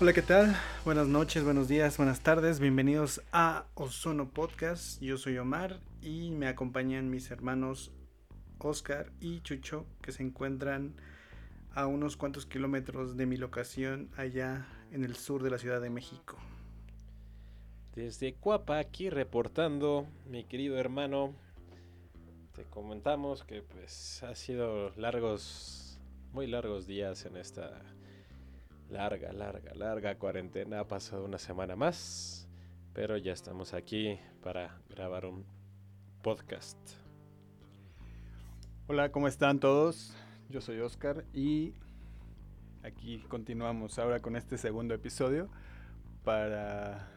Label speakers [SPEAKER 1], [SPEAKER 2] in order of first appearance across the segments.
[SPEAKER 1] Hola, ¿qué tal? Buenas noches, buenos días, buenas tardes. Bienvenidos a Ozono Podcast. Yo soy Omar y me acompañan mis hermanos Oscar y Chucho que se encuentran a unos cuantos kilómetros de mi locación allá en el sur de la Ciudad de México.
[SPEAKER 2] Desde Cuapa, aquí reportando, mi querido hermano. Te comentamos que pues ha sido largos, muy largos días en esta larga, larga, larga cuarentena. Ha pasado una semana más, pero ya estamos aquí para grabar un podcast.
[SPEAKER 3] Hola, ¿cómo están todos? Yo soy Oscar y aquí continuamos ahora con este segundo episodio para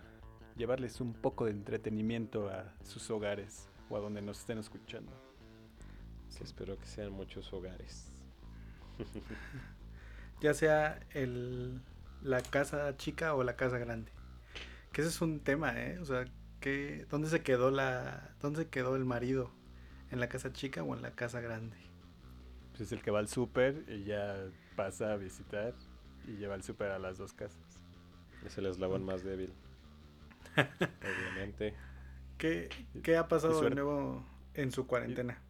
[SPEAKER 3] llevarles un poco de entretenimiento a sus hogares o a donde nos estén escuchando.
[SPEAKER 2] Sí, espero que sean muchos hogares.
[SPEAKER 1] ya sea el, la casa chica o la casa grande. Que ese es un tema, ¿eh? O sea, que, ¿dónde se quedó la, dónde se quedó el marido? ¿En la casa chica o en la casa grande?
[SPEAKER 3] Pues es el que va al súper y ya pasa a visitar y lleva el súper a las dos casas.
[SPEAKER 2] Es el eslabón más débil. Obviamente.
[SPEAKER 1] ¿Qué, ¿Qué, ha pasado de nuevo en su cuarentena?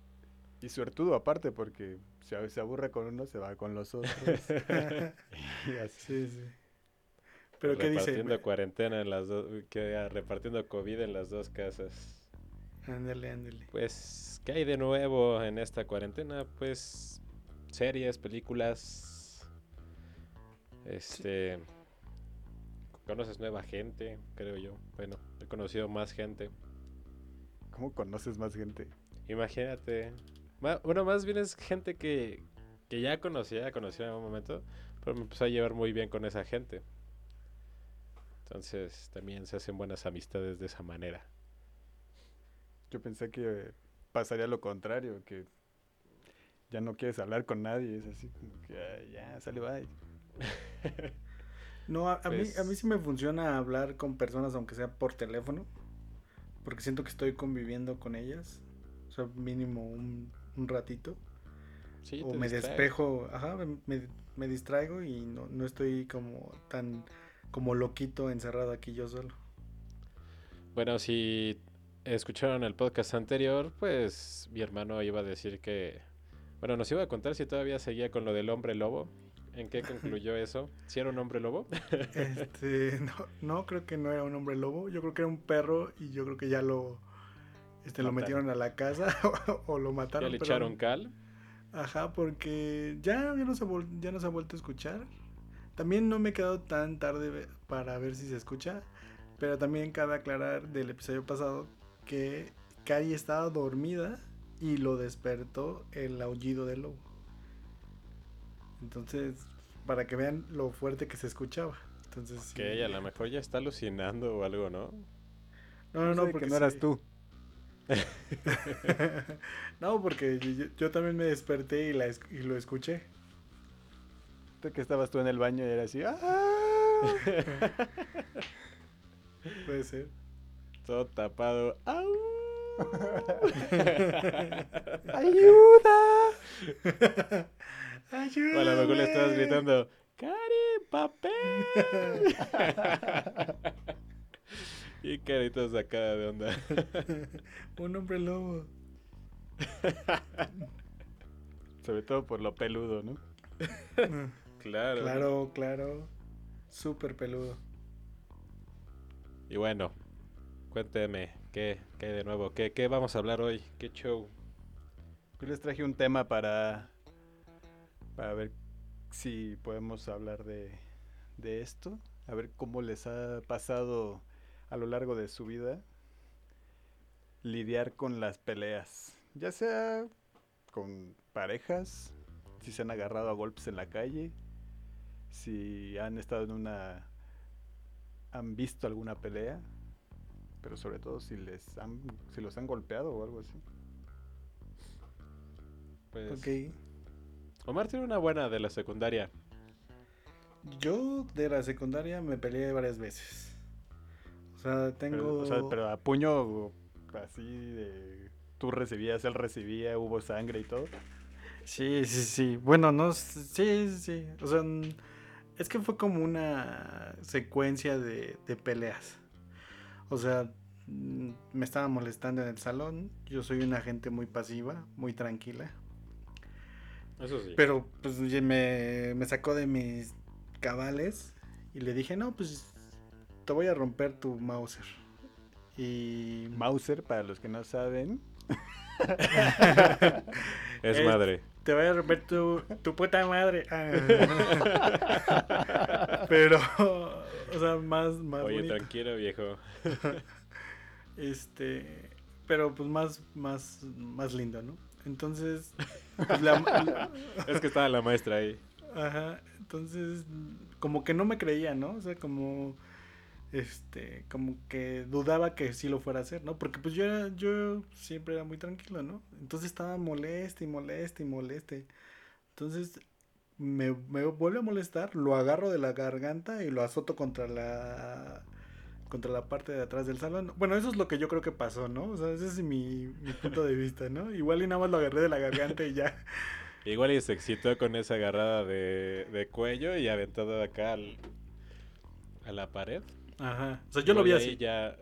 [SPEAKER 3] Y, y suertudo aparte, porque si se aburre con uno, se va con los otros.
[SPEAKER 1] sí, sí. ¿Pero
[SPEAKER 2] qué dice? Repartiendo cuarentena en las dos, que repartiendo COVID en las dos casas.
[SPEAKER 1] Ándale, ándale.
[SPEAKER 2] Pues, ¿qué hay de nuevo en esta cuarentena? Pues, series, películas. Este. Conoces nueva gente, creo yo. Bueno, he conocido más gente.
[SPEAKER 3] ¿Cómo conoces más gente?
[SPEAKER 2] Imagínate. Bueno, más bien es gente que, que ya conocía, conocía en algún momento, pero me empezó a llevar muy bien con esa gente. Entonces también se hacen buenas amistades de esa manera.
[SPEAKER 3] Yo pensé que pasaría lo contrario, que ya no quieres hablar con nadie, es así como que ya, sale bye.
[SPEAKER 1] no, a, mí, a mí pues sí me funciona hablar con personas aunque sea por teléfono, porque siento que estoy conviviendo con ellas, o sea, mínimo un, un ratito. Sí, o me despejo, ajá, me, me, distraigo y no, no estoy como tan como loquito encerrado aquí yo solo.
[SPEAKER 2] Bueno, si escucharon el podcast anterior, pues mi hermano iba a decir que, bueno, nos iba a contar si todavía seguía con lo del hombre lobo. ¿En qué concluyó eso? ¿Si era un hombre lobo?
[SPEAKER 1] este, no, no, creo que no era un hombre lobo. Yo creo que era un perro y yo creo que ya lo, este, lo metieron a la casa o, lo mataron.
[SPEAKER 2] ¿Ya le echaron cal?
[SPEAKER 1] Ajá, porque ya, ya, no se ya no se ha vuelto a escuchar. También no me he quedado tan tarde para ver si se escucha, pero también cabe aclarar del episodio pasado que Cari estaba dormida y lo despertó el aullido del lobo. Entonces, para que vean lo fuerte que se escuchaba. Entonces,
[SPEAKER 2] que a lo mejor ya está alucinando o algo, ¿no?
[SPEAKER 1] No, no, no, porque
[SPEAKER 3] no eras tú.
[SPEAKER 1] no, porque yo, también me desperté y, la, y lo escuché.
[SPEAKER 3] que estabas tú en el baño y era así. ¡Ah!
[SPEAKER 1] Puede ser.
[SPEAKER 2] Todo tapado.
[SPEAKER 1] ¡Ayuda!
[SPEAKER 2] ¡Ayuda! O a lo mejor le estabas gritando, ¡Cari, papel! Y caritas sacada de onda.
[SPEAKER 1] Un hombre lobo.
[SPEAKER 3] Sobre todo por lo peludo, ¿no?
[SPEAKER 2] claro.
[SPEAKER 1] Claro, claro. Súper peludo.
[SPEAKER 2] Y bueno, cuénteme, ¿qué, qué de nuevo? ¿Qué, ¿Qué vamos a hablar hoy? ¿Qué show?
[SPEAKER 3] Yo les traje un tema para, para ver si podemos hablar de, de esto. A ver cómo les ha pasado a lo largo de su vida lidiar con las peleas, ya sea con parejas, si se han agarrado a golpes en la calle, si han estado en una han visto alguna pelea, pero sobre todo si les han si los han golpeado o algo así.
[SPEAKER 2] Pues Omar tiene una buena de la secundaria.
[SPEAKER 1] Yo de la secundaria me peleé varias veces. O sea, tengo...
[SPEAKER 3] Pero, a puño así de... Tú recibías, él recibía, hubo sangre y todo.
[SPEAKER 1] Sí, sí, sí. Bueno, no... Sí, sí, O sea, es que fue como una secuencia de, de peleas. O sea, me estaba molestando en el salón. Yo soy una gente muy pasiva, muy tranquila.
[SPEAKER 2] Eso sí.
[SPEAKER 1] Pero pues me, me sacó de mis cabales y le dije, no, pues te voy a romper tu Mauser. Y...
[SPEAKER 3] Mauser, para los que no saben.
[SPEAKER 2] es, madre.
[SPEAKER 1] Te voy a romper tu, tu puta madre. Ah. Pero, o sea, más, más
[SPEAKER 2] Oye, tranquilo, viejo.
[SPEAKER 1] este, pero pues más, más, más lindo, ¿no? Entonces, pues,
[SPEAKER 2] es que estaba la maestra ahí.
[SPEAKER 1] Ajá, entonces, como que no me creía, ¿no? O sea, como este, como que dudaba que sí lo fuera a hacer, ¿no? Porque pues yo era, yo siempre era muy tranquilo, ¿no? Entonces estaba moleste y moleste y moleste. Entonces me, me vuelve a molestar, lo agarro de la garganta y lo azoto contra la contra la parte de atrás del salón. Bueno, eso es lo que yo creo que pasó, ¿no? O sea, ese es mi, mi punto de vista, ¿no? Igual y nada más lo agarré de la garganta y ya.
[SPEAKER 2] Igual y se excitó con esa agarrada de, de cuello y aventado acá al, a la pared.
[SPEAKER 1] Ajá. O sea, yo lo vi así.
[SPEAKER 2] Ya,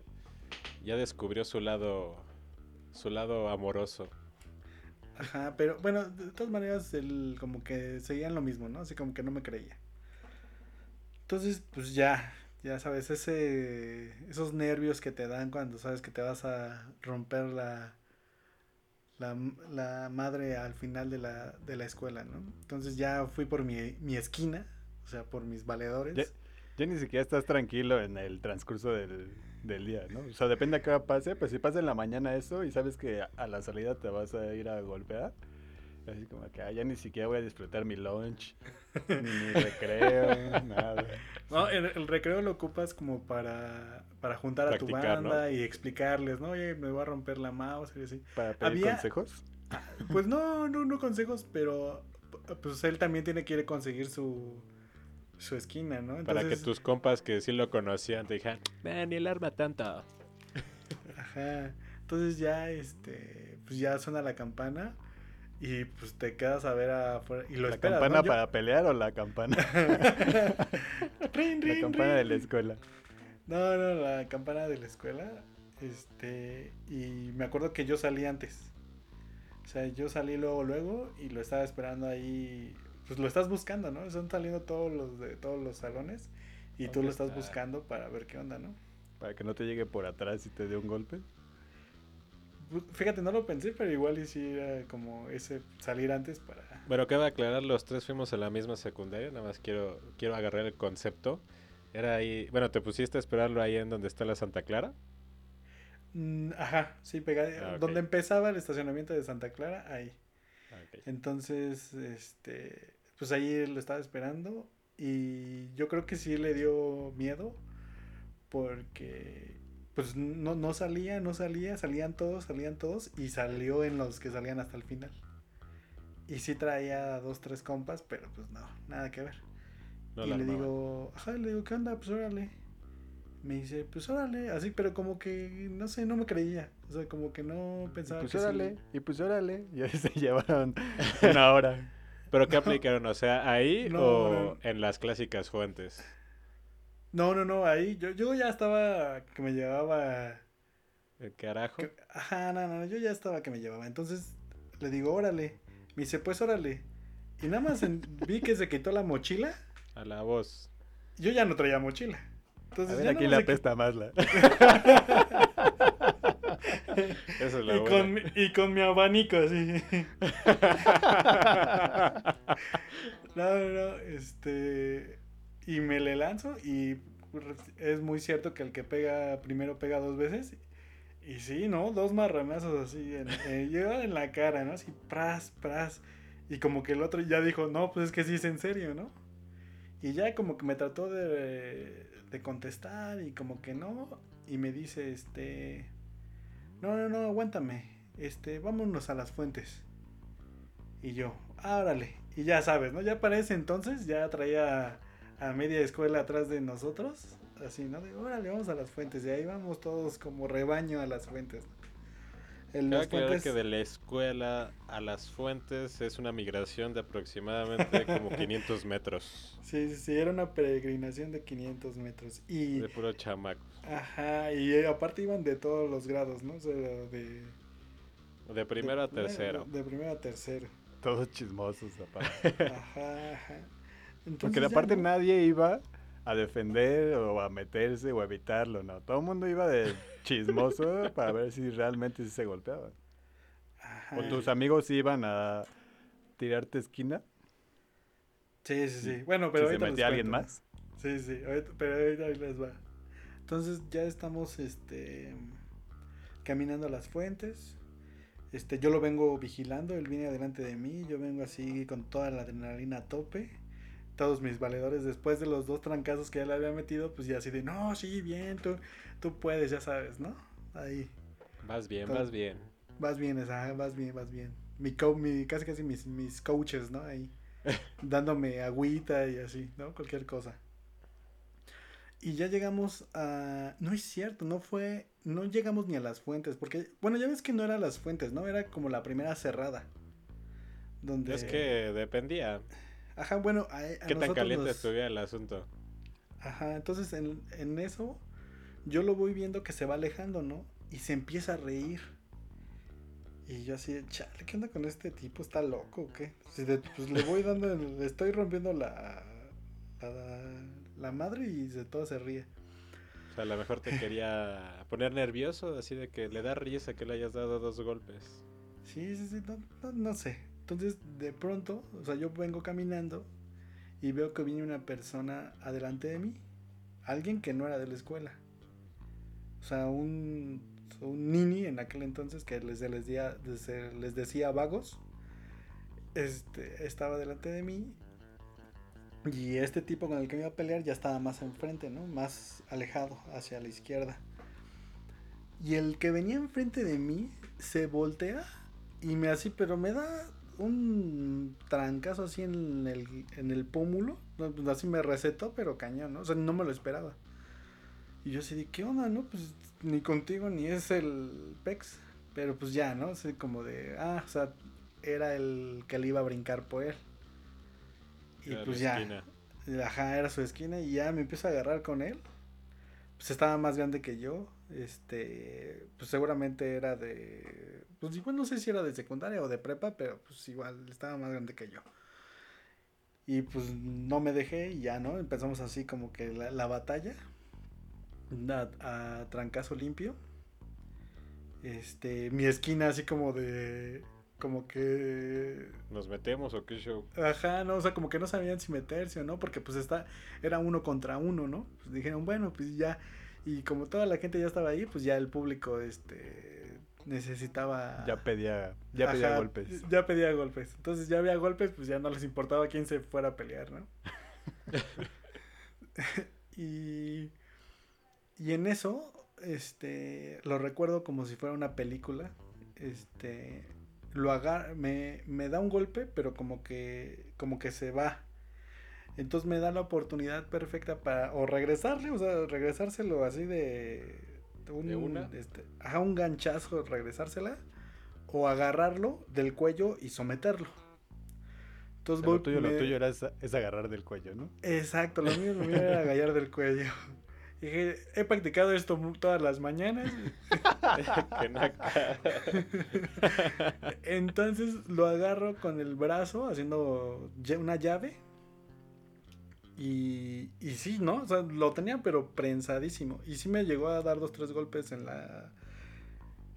[SPEAKER 2] ya descubrió su lado, su lado amoroso.
[SPEAKER 1] Ajá, pero bueno, de todas maneras, él como que seguían lo mismo, ¿no? Así como que no me creía. Entonces, pues ya, ya sabes, ese, esos nervios que te dan cuando sabes que te vas a romper la, la, madre al final de la, de la escuela, ¿no? Entonces ya fui por mi, mi esquina, o sea, por mis valedores.
[SPEAKER 3] Ya ni siquiera estás tranquilo en el transcurso del, día, ¿no? O sea, depende a qué pase, pues si pasa en la mañana eso y sabes que a la salida te vas a ir a golpear, así como que ah, ya ni siquiera voy a disfrutar mi lunch, ni recreo, nada.
[SPEAKER 1] No, el, recreo lo ocupas como para, para juntar a tu banda y explicarles, ¿no? Oye, me voy a romper la mouse y así.
[SPEAKER 3] ¿Para pedir consejos?
[SPEAKER 1] Pues no, no, no consejos, pero pues él también tiene que ir a conseguir su su esquina, ¿no?
[SPEAKER 2] Para que tus compas que sí lo conocían te dijeran, ni el arma tanto.
[SPEAKER 1] Ajá. Entonces ya, este, pues ya suena la campana y pues te quedas a ver afuera y lo
[SPEAKER 3] ¿La campana para pelear o la campana? la campana de la escuela.
[SPEAKER 1] No, no, la campana de la escuela. Este, y me acuerdo que yo salí antes. O sea, yo salí luego, luego y lo estaba esperando ahí pues lo estás buscando, ¿no? Están saliendo todos los de todos los salones y tú lo estás buscando para ver qué onda, ¿no?
[SPEAKER 3] Para que no te llegue por atrás y te dé un golpe.
[SPEAKER 1] Fíjate, no lo pensé, pero igual y sí era como ese salir antes para...
[SPEAKER 2] Bueno, cabe aclarar, los tres fuimos a la misma secundaria, nada más quiero, quiero agarrar el concepto. Era ahí, bueno, ¿te pusiste a esperarlo ahí en donde está la Santa Clara?
[SPEAKER 1] Mm, ajá, sí, pegado. Ah, donde empezaba el estacionamiento de Santa Clara, ahí. Entonces, este, pues ahí lo estaba esperando y yo creo que sí le dio miedo porque pues no, no salía, no salía, salían todos, salían todos y salió en los que salían hasta el final. Y sí traía dos, tres compas, pero pues no, nada que ver. y le digo, ajá, le digo, ¿qué onda? Pues órale. Me dice, pues órale, así, pero como que, no sé, no me creía. O sea, como que no pensaba
[SPEAKER 3] pues
[SPEAKER 1] que
[SPEAKER 3] órale, y pues órale. Y ahí se llevaron una hora.
[SPEAKER 2] ¿Pero qué aplicaron? O sea, ahí o en las clásicas fuentes.
[SPEAKER 1] No, no, no, ahí yo, yo ya estaba que me llevaba...
[SPEAKER 2] ¿El carajo?
[SPEAKER 1] ajá, no, no, yo ya estaba que me llevaba. Entonces le digo, órale. Me dice, pues órale. Y nada más vi que se quitó la mochila.
[SPEAKER 2] A la voz.
[SPEAKER 1] Yo ya no traía mochila.
[SPEAKER 3] Entonces, A ver, aquí la pesta más la.
[SPEAKER 2] Esa es la
[SPEAKER 1] y, con, y con mi abanico así. no, no, no, este. Y me le lanzo y es muy cierto que el que pega primero pega dos veces. Y sí, ¿no? Dos marranazos así. En, eh, en la cara, ¿no? Así, pras, pras. Y como que el otro ya dijo, no, pues es que sí es en serio, ¿no? Y ya como que me trató de, de contestar y como que no. Y me dice, este no, no, no, aguántame, este, vámonos a las fuentes. Y yo, árale, y ya sabes, ¿no? Ya para ese entonces ya traía a media escuela atrás de nosotros, así, ¿no? De, órale, vamos a las fuentes, y ahí vamos todos como rebaño a las fuentes.
[SPEAKER 2] El Cabe que de la escuela a las fuentes es una migración de aproximadamente como 500 metros.
[SPEAKER 1] Sí, sí, sí, era una peregrinación de 500 metros. Y,
[SPEAKER 2] de puro chamaco.
[SPEAKER 1] Ajá, y eh, aparte iban de todos los grados, ¿no? O sea, de...
[SPEAKER 2] De primero a tercero.
[SPEAKER 1] De, primero a tercero.
[SPEAKER 3] Todos chismosos, aparte. ajá, ajá. Porque aparte nadie iba a defender o a meterse o a evitarlo, ¿no? Todo el mundo iba de chismoso para ver si realmente se golpeaban. ¿O tus amigos iban a tirarte esquina?
[SPEAKER 1] Sí, sí, sí. Bueno, pero
[SPEAKER 3] ¿Se metía alguien más?
[SPEAKER 1] Sí, sí, pero ahí les va. Entonces ya estamos este caminando a las fuentes. Este, yo lo vengo vigilando, él viene adelante de mí, yo vengo así con toda la adrenalina a tope todos mis valedores después de los dos trancazos que ya le había metido, pues ya así de, no, sí, bien, tú, tú puedes, ya sabes, ¿no? Ahí.
[SPEAKER 2] Vas bien, vas bien.
[SPEAKER 1] Vas bien, esa, vas bien, vas bien. Mi, mi casi casi mis, mis coaches, ¿no? Ahí, dándome agüita y así, ¿no? Cualquier cosa. Y ya llegamos a... No es cierto, no fue... No llegamos ni a las fuentes, porque... Bueno, ya ves que no era las fuentes, ¿no? Era como la primera cerrada.
[SPEAKER 2] Donde... Es que dependía.
[SPEAKER 1] Ajá, bueno, a,
[SPEAKER 2] ¿Qué tan caliente estuviera el asunto?
[SPEAKER 1] Ajá, entonces en, en eso yo lo voy viendo que se va alejando, ¿no? Y se empieza a reír. Y yo así, chale, ¿qué onda con este tipo? ¿Está loco o qué? pues le voy dando, le estoy rompiendo la, la, la, madre y de todo se ríe.
[SPEAKER 2] O sea, a lo mejor te quería poner nervioso, así de que le da risa que le hayas dado dos golpes.
[SPEAKER 1] Sí, sí, sí, no, no sé. Entonces, de pronto, o sea, yo vengo caminando y veo que viene una persona adelante de mí. Alguien que no era de la escuela. O sea, un, un nini en aquel entonces que les, les, decía, les decía vagos. Este, estaba delante de mí. Y este tipo con el que me iba a pelear ya estaba más enfrente, ¿no? Más alejado hacia la izquierda. Y el que venía enfrente de mí se voltea y me así, pero me da un trancazo así en el, en el pómulo. Pues, así me recetó, pero cañón, ¿no? O sea, no me lo esperaba. Y yo así de, ¿qué onda, no? Pues ni contigo ni es el PEX. Pero pues ya, ¿no? Así como de, ah, o sea, era el que le iba a brincar por él. Y pues ya. Esquina. Ajá, era su esquina y ya me empiezo a agarrar con él. Pues estaba más grande que yo. Este, pues seguramente era de pues igual no sé si era de secundaria o de prepa, pero pues igual estaba más grande que yo. Y pues no me dejé y ya, ¿no? Empezamos así como que la, batalla. A, a, trancazo limpio. Este, mi esquina así como de como que
[SPEAKER 2] nos metemos o qué show.
[SPEAKER 1] Ajá, no, o sea, como que no sabían si meterse o no, porque pues está era uno contra uno, ¿no? Pues dijeron, bueno, pues ya y como toda la gente ya estaba ahí, pues ya el público este necesitaba...
[SPEAKER 3] Ya pedía, ya pedía golpes.
[SPEAKER 1] Ya pedía golpes. Entonces ya había golpes, pues ya no les importaba quién se fuera a pelear, ¿no? y, y en eso, este, lo recuerdo como si fuera una película. Este, lo agar me, me da un golpe, pero como que, como que se va. Entonces me da la oportunidad perfecta para o regresarle, o sea, regresárselo así de un, Este, un ganchazo, regresársela, o agarrarlo del cuello y someterlo.
[SPEAKER 3] Entonces, lo, tuyo, lo tuyo era es, agarrar del cuello, ¿no?
[SPEAKER 1] Exacto, lo mío, lo mío era agarrar del cuello. Dije, he practicado esto todas las mañanas. Entonces lo agarro con el brazo haciendo una llave y, y sí, ¿no? O sea, lo tenía pero prensadísimo. Y sí me llegó a dar dos, tres golpes en la,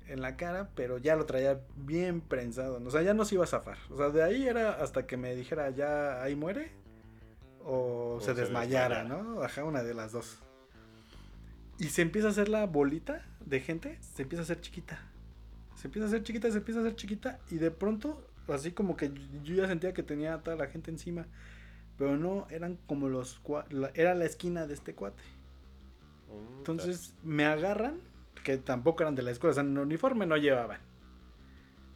[SPEAKER 1] en la cara, pero ya lo traía bien prensado. O sea, ya no se iba a zafar. O sea, de ahí era hasta que me dijera, ya ahí muere. O, se, desmayara, ¿no? Ajá, una de las dos. Y se empieza a hacer la bolita de gente, se empieza a hacer chiquita. Se empieza a hacer chiquita, se empieza a hacer chiquita. Y de pronto, así como que yo ya sentía que tenía a toda la gente encima. Pero no, eran como los... Era la esquina de este cuate. Entonces me agarran, que tampoco eran de la escuela, o sea, en uniforme no llevaban.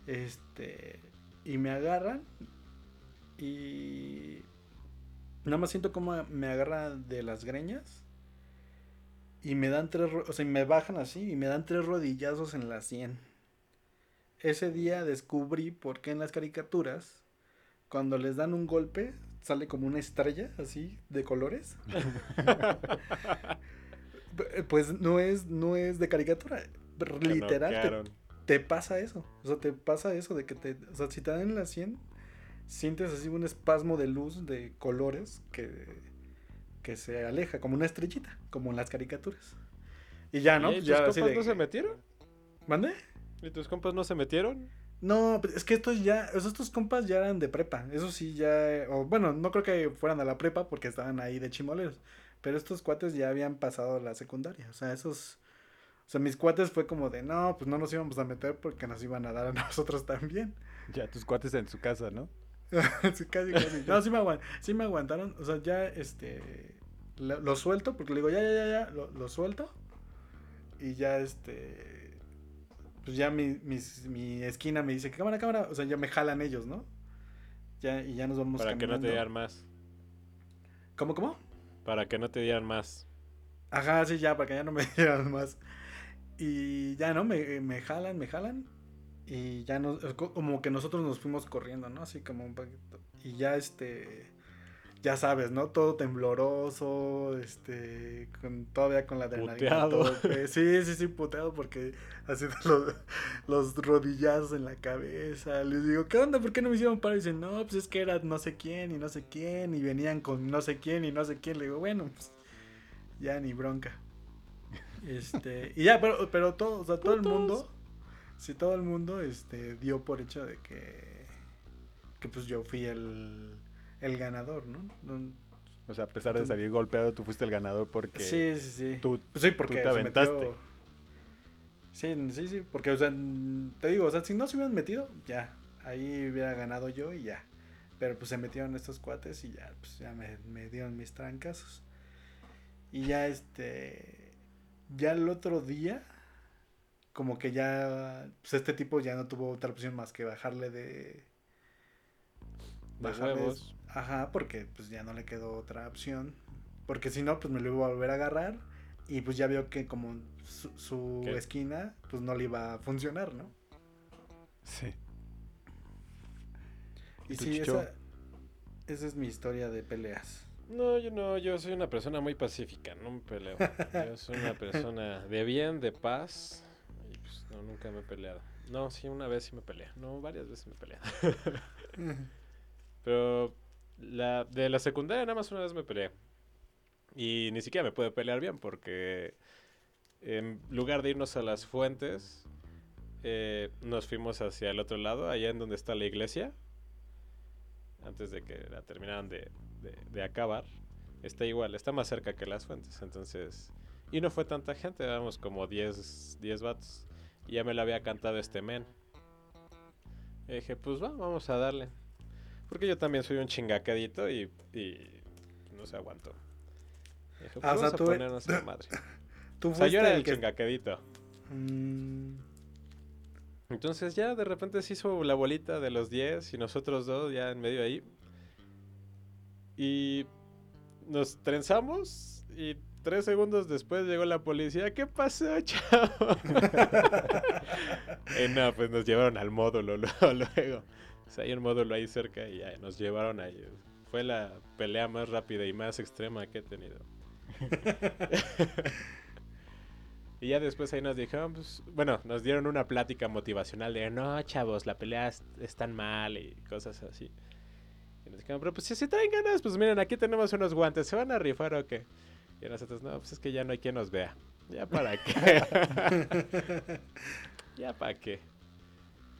[SPEAKER 1] Este... Y me agarran y... Nada más siento como me agarra de las greñas. Y me dan tres, o sea, me bajan así y me dan tres rodillazos en la sien. ese día descubrí por qué en las caricaturas, cuando les dan un golpe, sale como una estrella así de colores. pues no es, no es de caricatura. Literal, te, pasa eso. O sea, te pasa eso de que te. O sea, si te dan la 100, sientes así un espasmo de luz, de colores, que, que se aleja, como una estrellita, como en las caricaturas. Y ya, ¿no?
[SPEAKER 2] ¿Y tus
[SPEAKER 1] ya,
[SPEAKER 2] compas no se metieron?
[SPEAKER 1] ¿Mande?
[SPEAKER 2] ¿Y tus compas no se metieron?
[SPEAKER 1] No, pues, es que estos ya, estos compas ya eran de prepa. Eso sí, ya. O bueno, no creo que fueran a la prepa porque estaban ahí de chimoleros. Pero estos cuates ya habían pasado la secundaria. O sea, esos. O sea, mis cuates fue como de no, pues no nos íbamos a meter porque nos iban a dar a nosotros también.
[SPEAKER 3] Ya, tus cuates en su casa, ¿no?
[SPEAKER 1] sí, casi, casi. No, sí me, sí me aguantaron. O sea, ya este. Lo, suelto porque le digo, ya, ya, ya, ya, lo, lo suelto. Y ya este. Pues ya mi, mi esquina me dice, cámara, cámara. O sea, ya me jalan ellos, ¿no? Ya, y ya nos vamos
[SPEAKER 2] Para que no te dieran más.
[SPEAKER 1] ¿Cómo, cómo?
[SPEAKER 2] Para que no te dieran más.
[SPEAKER 1] Ajá, sí, ya, para que ya no me dieran más. Y ya, ¿no? Me, me jalan, me jalan. Y ya nos, como que nosotros nos fuimos corriendo, ¿no? Así como un poquito. Y ya este, ya sabes, ¿no? Todo tembloroso, este, con, todavía con la adrenalina. Sí, sí, sí, puteado porque haciendo los, los, rodillazos en la cabeza. Les digo, ¿qué onda? ¿Por qué no me hicieron parar? Y dicen, no, pues es que era no sé quién y no sé quién y venían con no sé quién y no sé quién. Le digo, bueno, pues ya ni bronca. Este, y ya, pero, pero todo, o sea, todo el mundo, sí, todo el mundo, este, dio por hecho de que, que pues yo fui el el ganador, ¿no?
[SPEAKER 3] o sea, a pesar de salir golpeado, tú fuiste el ganador porque.
[SPEAKER 1] Sí, sí, sí.
[SPEAKER 3] Tú,
[SPEAKER 1] sí, porque
[SPEAKER 3] te aventaste.
[SPEAKER 1] Sí, sí, sí. Porque, o sea, te digo, o sea, si no se hubieran metido, ya. Ahí hubiera ganado yo y ya. Pero pues se metieron estos cuates y ya, pues ya me, me dieron mis trancas. Y ya este. Ya el otro día. Como que ya. Pues este tipo ya no tuvo otra opción más que bajarle de.
[SPEAKER 2] De huevos.
[SPEAKER 1] Ajá, porque pues ya no le quedó otra opción. Porque si no, pues me lo iba a volver a agarrar. Y pues ya vio que como su, esquina, pues no le iba a funcionar, ¿no?
[SPEAKER 3] Sí.
[SPEAKER 1] Y, sí, esa, esa es mi historia de peleas.
[SPEAKER 2] No, yo no, yo soy una persona muy pacífica, no me peleo. Yo soy una persona de bien, de paz. Pues no, nunca me he peleado. No, sí, una vez sí me peleé. No, varias veces me he peleado. Pero la, de la secundaria nada más una vez me peleé. Y ni siquiera me pude pelear bien porque en lugar de irnos a las fuentes, eh, nos fuimos hacia el otro lado, allá en donde está la iglesia. Antes de que la terminaran de, de, acabar. Está igual, está más cerca que las fuentes. Entonces... Y no fue tanta gente, éramos como 10, 10 vatos. Y ya me lo había cantado este men. Y dije, pues va, vamos a darle. Porque yo también soy un chingacadito y, y no se aguanto. Dije, pues ah, vamos a ponernos a la madre. Tú o sea, yo era el, chingacadito. Mm. Entonces ya de repente se hizo la bolita de los 10 y nosotros dos ya en medio ahí. Y nos trenzamos y tres segundos después llegó la policía. ¿Qué pasó, chavo? y no, pues nos llevaron al módulo luego hay un módulo ahí cerca y ya nos llevaron ahí. Fue la pelea más rápida y más extrema que he tenido. y ya después ahí nos dijeron, pues, bueno, nos dieron una plática motivacional de, no, chavos, la pelea es, tan mal y cosas así. Y nos dijeron, pero pues si traen ganas, pues miren, aquí tenemos unos guantes, ¿se van a rifar o qué? Y nosotros, no, pues es que ya no hay quien nos vea. ¿Ya para qué? ¿Ya para qué?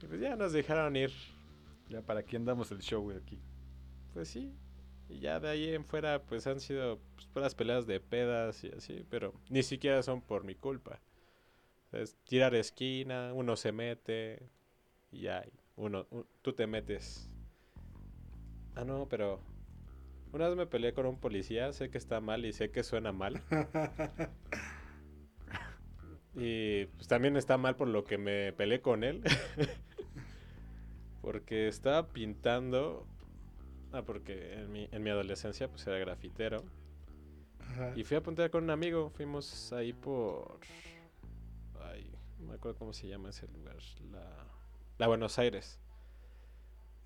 [SPEAKER 2] Y pues ya nos dejaron ir
[SPEAKER 3] ya, ¿para quién damos el show aquí?
[SPEAKER 2] Pues sí. Y ya de ahí en fuera, pues han sido pues, puras peleas de pedas y así, pero ni siquiera son por mi culpa. Es tirar esquina, uno se mete y ya, uno, tú te metes. Ah, no, pero una vez me peleé con un policía, sé que está mal y sé que suena mal. y pues también está mal por lo que me peleé con él. Porque estaba pintando. Ah, porque en mi, en mi adolescencia pues era grafitero. Y fui a pintar con un amigo. Fuimos ahí por. Ay, no me acuerdo cómo se llama ese lugar. La, la Buenos Aires.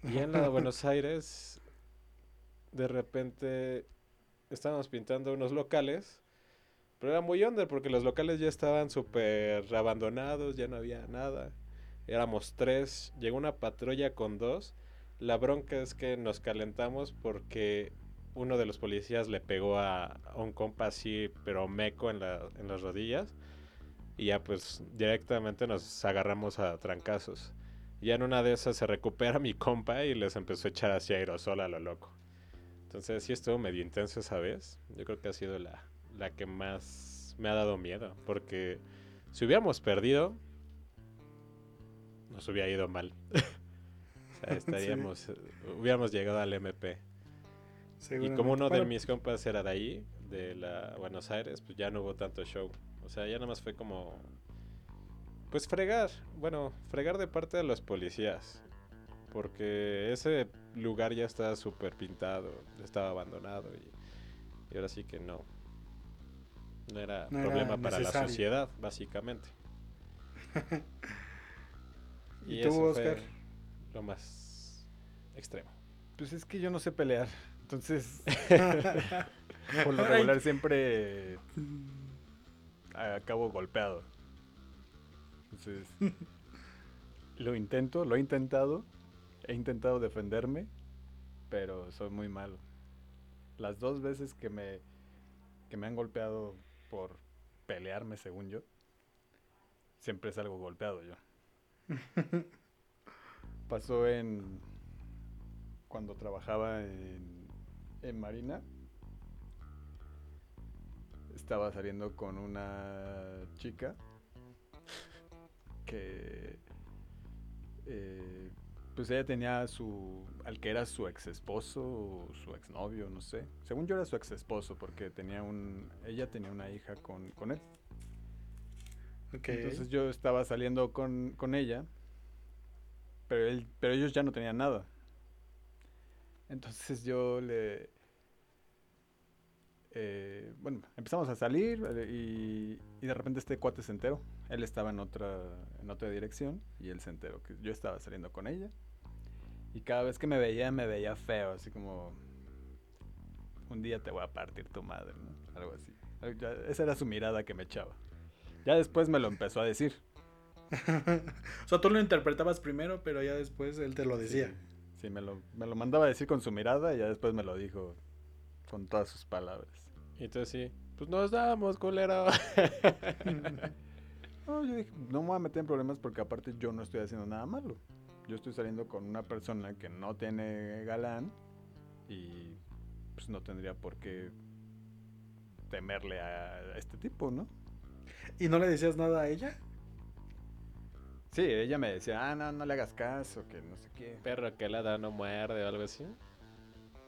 [SPEAKER 2] Y en la de Buenos Aires, de repente estábamos pintando unos locales, pero era muy under porque los locales ya estaban súper abandonados, ya no había nada. Éramos tres, llegó una patrulla con dos. La bronca es que nos calentamos porque uno de los policías le pegó a, un compa así, pero meco en, la, en las rodillas. Y ya pues directamente nos agarramos a trancazos. Ya en una de esas se recupera mi compa y les empezó a echar así aerosol a lo loco. Entonces sí estuvo medio intenso esa vez. Yo creo que ha sido la, la que más me ha dado miedo. Porque si hubiéramos perdido, nos hubiera ido mal. o sea, estaríamos, hubiéramos llegado al MP. Y como uno de mis compas era de ahí, de la Buenos Aires, pues ya no hubo tanto show. O sea, ya nada más fue como pues fregar, bueno, fregar de parte de los policías. Porque ese lugar ya está súper pintado, estaba abandonado y, ahora sí que no. No era problema para la sociedad, básicamente.
[SPEAKER 1] y, tú, Oscar?
[SPEAKER 2] lo más extremo.
[SPEAKER 3] Pues es que yo no sé pelear. Entonces, por lo regular siempre acabo golpeado. Entonces, lo intento, lo he intentado, he intentado defenderme, pero soy muy malo. Las dos veces que me, que me han golpeado por pelearme, según yo, siempre salgo golpeado yo. Pasó en cuando trabajaba en, en Marina. Estaba saliendo con una chica que eh, pues ella tenía su al que era su ex esposo o su ex novio no sé según yo era su ex esposo porque tenía un ella tenía una hija con, con él entonces yo estaba saliendo con, con ella pero él pero ellos ya no tenían nada entonces yo le eh, bueno, empezamos a salir eh, y, y, de repente este cuate se enteró. Él estaba en otra, en otra dirección y él se enteró que yo estaba saliendo con ella. Y cada vez que me veía, me veía feo, así como, un día te voy a partir tu madre, ¿no? Algo así. esa era su mirada que me echaba. Ya después me lo empezó a decir.
[SPEAKER 1] o sea, tú lo interpretabas primero, pero ya después él te lo decía.
[SPEAKER 3] Sí, me, lo, me lo mandaba a decir con su mirada y ya después me lo dijo con todas sus palabras.
[SPEAKER 2] Y tú sí, pues nos damos, culero.
[SPEAKER 3] no, yo dije, no me voy a meter en problemas porque aparte yo no estoy haciendo nada malo. Yo estoy saliendo con una persona que no tiene galán y pues no tendría por qué temerle a este tipo, ¿no?
[SPEAKER 1] ¿Y no le decías nada a ella?
[SPEAKER 3] Sí, ella me decía, ah, no, no le hagas caso, que no sé qué.
[SPEAKER 2] Perro que la da no muerde o algo así.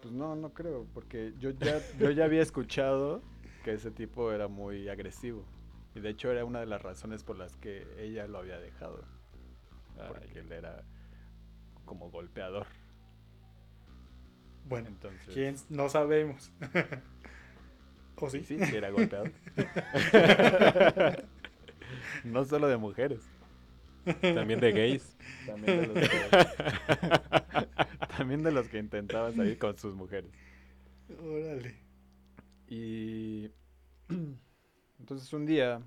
[SPEAKER 3] Pues no, no creo, porque yo ya, yo ya había escuchado que ese tipo era muy agresivo. Y de hecho era una de las razones por las que ella lo había dejado. Porque él era como golpeador.
[SPEAKER 1] Bueno, entonces. ¿Quién? No sabemos. ¿O sí?
[SPEAKER 3] Sí, sí era golpeador. no solo de mujeres.
[SPEAKER 2] También de gays.
[SPEAKER 3] También de los que, también de los que intentaban salir con sus mujeres.
[SPEAKER 1] Órale.
[SPEAKER 3] Y entonces un día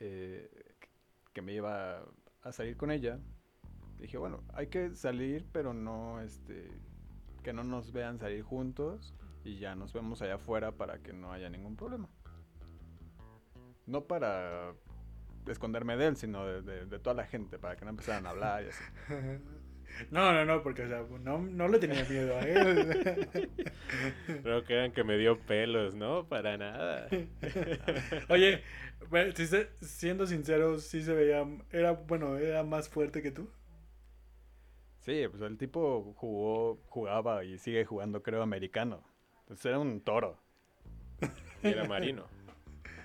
[SPEAKER 3] eh, que me iba a salir con ella, dije, bueno, hay que salir, pero no, este, que no nos vean salir juntos y ya nos vemos allá afuera para que no haya ningún problema. No para esconderme de él, sino de, toda la gente, para que no empezaran a hablar y así.
[SPEAKER 1] No, no, no, porque o sea, no, no le tenía miedo a él.
[SPEAKER 2] Pero crean que me dio pelos, ¿no? Para nada.
[SPEAKER 1] Oye, siendo sincero, sí se veía, era, bueno, era más fuerte que tú.
[SPEAKER 3] Sí, pues el tipo jugó, jugaba y sigue jugando, creo, americano. Entonces era un toro.
[SPEAKER 2] Y era marino.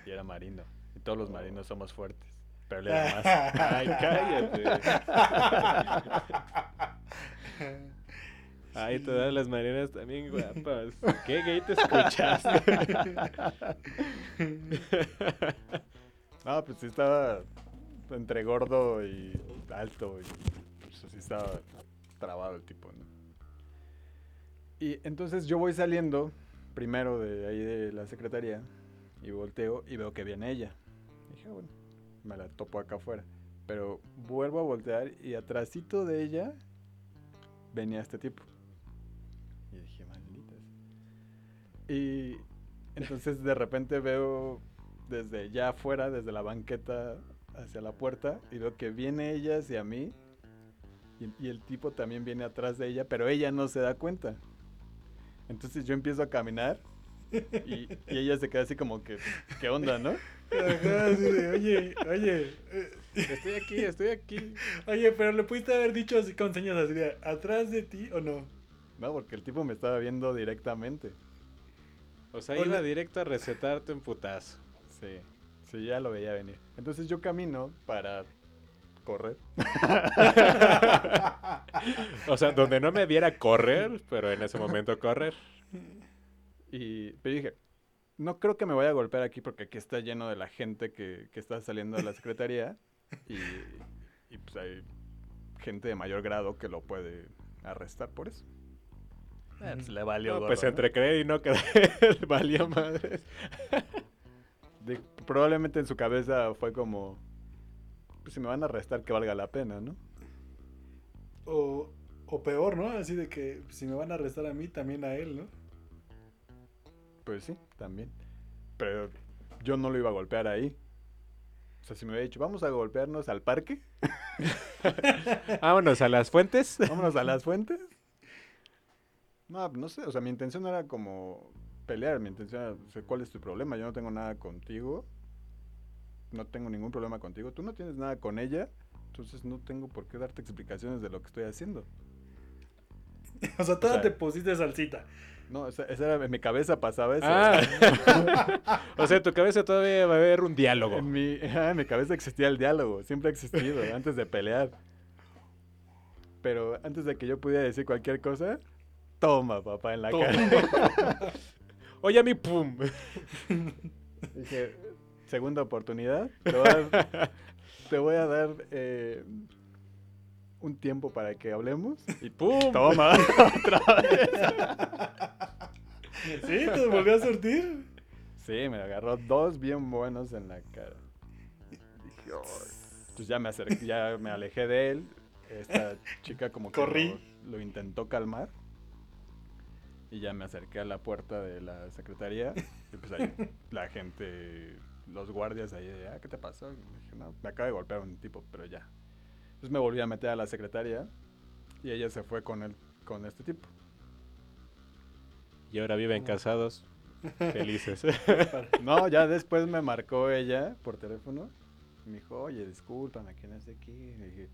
[SPEAKER 3] Y era marino. Y todos los marinos somos fuertes. Pero le da más.
[SPEAKER 2] Ay, cállate. Ay, todas las marinas también guapas. ¿Qué gay te escuchaste?
[SPEAKER 3] no, pues sí estaba. entre gordo y alto. Y pues así estaba trabado el tipo, ¿no? Y entonces yo voy saliendo primero de ahí de la secretaría y volteo y veo que viene ella. dije, ah, bueno, me la topo acá afuera. Pero vuelvo a voltear y atrásito de ella venía este tipo. Y dije, malditas. Y entonces de repente veo desde ya afuera, desde la banqueta hacia la puerta, y veo que viene ella hacia mí. Y, el tipo también viene atrás de ella, pero ella no se da cuenta. Entonces yo empiezo a caminar y, ella se queda así como que, ¿qué onda, no?
[SPEAKER 1] oye, oye.
[SPEAKER 2] Estoy aquí, estoy aquí.
[SPEAKER 1] Oye, pero le pudiste haber dicho así con señas así de, ¿atrás de ti o no?
[SPEAKER 3] No, porque el tipo me estaba viendo directamente.
[SPEAKER 2] O sea, iba directo a recetarte un putazo.
[SPEAKER 3] Sí, sí, ya lo veía venir. Entonces yo camino para correr.
[SPEAKER 2] o sea, donde no me viera correr, pero en ese momento correr.
[SPEAKER 3] Y pero dije, no creo que me vaya a golpear aquí porque aquí está lleno de la gente que, que está saliendo de la secretaría y, y, pues hay gente de mayor grado que lo puede arrestar por eso.
[SPEAKER 2] Eh, pues le valió. pues entre creer y no creer, valió madres.
[SPEAKER 3] probablemente en su cabeza fue como, pues si me van a arrestar que valga la pena, ¿no?
[SPEAKER 1] O, o peor, ¿no? Así de que si me van a arrestar a mí, también a él, ¿no?
[SPEAKER 3] Pues sí, también. Pero yo no lo iba a golpear ahí. O sea, si me hubiera dicho, vamos a golpearnos al parque.
[SPEAKER 2] Vámonos a las fuentes.
[SPEAKER 3] Vámonos a las fuentes. No, no sé, o sea, mi intención era como pelear, mi intención era, o sea, ¿cuál es tu problema? Yo no tengo nada contigo, no tengo ningún problema contigo, tú no tienes nada con ella, entonces no tengo por qué darte explicaciones de lo que estoy haciendo.
[SPEAKER 1] o sea, toda te pusiste salsita.
[SPEAKER 3] No, esa, era en mi cabeza pasaba eso.
[SPEAKER 2] Ah. o sea, en tu cabeza todavía va a haber un diálogo.
[SPEAKER 3] En mi, en mi cabeza existía el diálogo, siempre ha existido, antes de pelear. Pero antes de que yo pudiera decir cualquier cosa, toma, papá, en la cara.
[SPEAKER 2] Oye, a mí, pum.
[SPEAKER 3] Dije, segunda oportunidad. Te voy a dar, eh, un tiempo para que hablemos.
[SPEAKER 2] Y ¡pum!
[SPEAKER 3] Toma, otra vez.
[SPEAKER 1] ¿Sí? ¿Te volvió a sortir?
[SPEAKER 3] Sí, me agarró dos bien buenos en la cara. Entonces ya me acerqué, ya me alejé de él. Esta chica como que Lo, lo, intentó calmar. Y ya me acerqué a la puerta de la secretaría. Y pues ahí la gente, los guardias ahí, ah, ¿qué te pasó? dije, no, me acaba de golpear un tipo, pero ya, entonces me volví a meter a la secretaria y ella se fue con, el, con este tipo.
[SPEAKER 2] Y ahora viven casados, felices.
[SPEAKER 3] no, ya después me marcó ella por teléfono. Y me dijo, oye, discúlpame, ¿quién es de aquí? Y dije,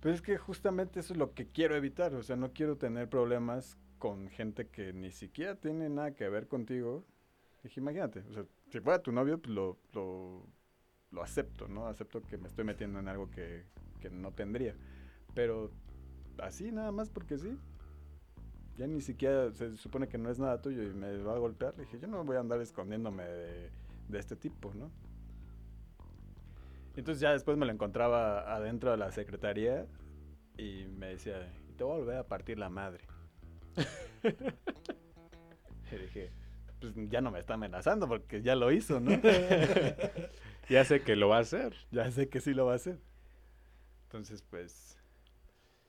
[SPEAKER 3] pues es que justamente eso es lo que quiero evitar. O sea, no quiero tener problemas con gente que ni siquiera tiene nada que ver contigo. dije, imagínate, o sea, si fuera tu novio, pues lo, lo lo acepto, ¿no? Acepto que me estoy metiendo en algo que, no tendría. Pero así nada más porque sí. Ya ni siquiera se supone que no es nada tuyo y me va a golpear. Le dije, yo no voy a andar escondiéndome de, este tipo, ¿no? Entonces ya después me lo encontraba adentro de la secretaría y me decía, te voy a volver a partir la madre. y dije, pues ya no me está amenazando porque ya lo hizo, ¿no?
[SPEAKER 2] ya sé que lo va a hacer.
[SPEAKER 3] Ya sé que sí lo va a hacer. Entonces, pues,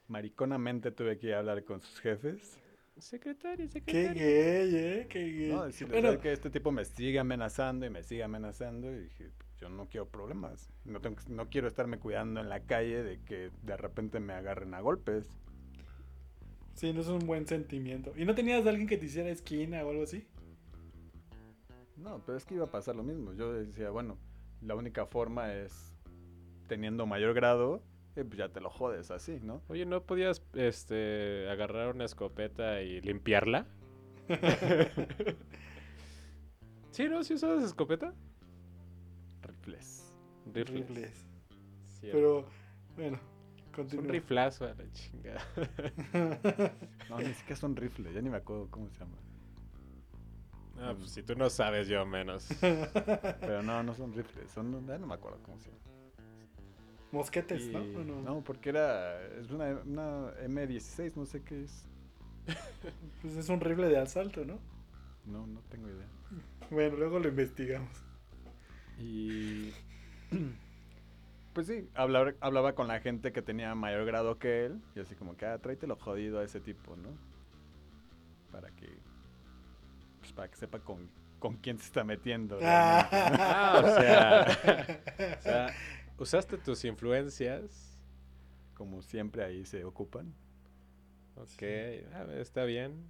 [SPEAKER 3] mariconamente tuve que ir a hablar con sus jefes.
[SPEAKER 2] Secretario, secretario.
[SPEAKER 1] Qué gay, ¿eh? Qué gay.
[SPEAKER 3] No, decirle que este tipo me sigue amenazando y me sigue amenazando. Y dije, yo no quiero problemas. No, tengo, no quiero estarme cuidando en la calle de que de repente me agarren a golpes.
[SPEAKER 1] Sí, no es un buen sentimiento. ¿Y no tenías a alguien que te hiciera esquina o algo así?
[SPEAKER 3] No, pero es que iba a pasar lo mismo. Yo decía, bueno, la única forma es teniendo mayor grado, eh, pues ya te lo jodes así, ¿no?
[SPEAKER 2] Oye, ¿no podías este, agarrar una escopeta y limpiarla? ¿Sí, no? ¿Sí usabas escopeta?
[SPEAKER 3] Rifles.
[SPEAKER 1] Rifles. Pero, bueno,
[SPEAKER 2] continúa. Un riflazo a la chingada.
[SPEAKER 3] no, ni siquiera son rifles, ya ni me acuerdo cómo se llama.
[SPEAKER 2] Ah, pues si tú no sabes, yo menos.
[SPEAKER 3] Pero no, no son rifles, son, no me acuerdo cómo se llama.
[SPEAKER 1] Mosquetes, ¿no?
[SPEAKER 3] ¿no? porque era es una, una M16, no sé qué es.
[SPEAKER 1] pues es un rifle de asalto, ¿no?
[SPEAKER 3] No, no tengo idea.
[SPEAKER 1] Bueno, luego lo investigamos.
[SPEAKER 3] Y pues sí, hablaba, hablaba con la gente que tenía mayor grado que él. Y así como que, ah, tráete lo jodido a ese tipo, ¿no? Para que. Para que sepa con, con quién se está metiendo.
[SPEAKER 2] ah, o sea, o sea, usaste tus influencias.
[SPEAKER 3] Como siempre ahí se ocupan.
[SPEAKER 2] Ok, está bien.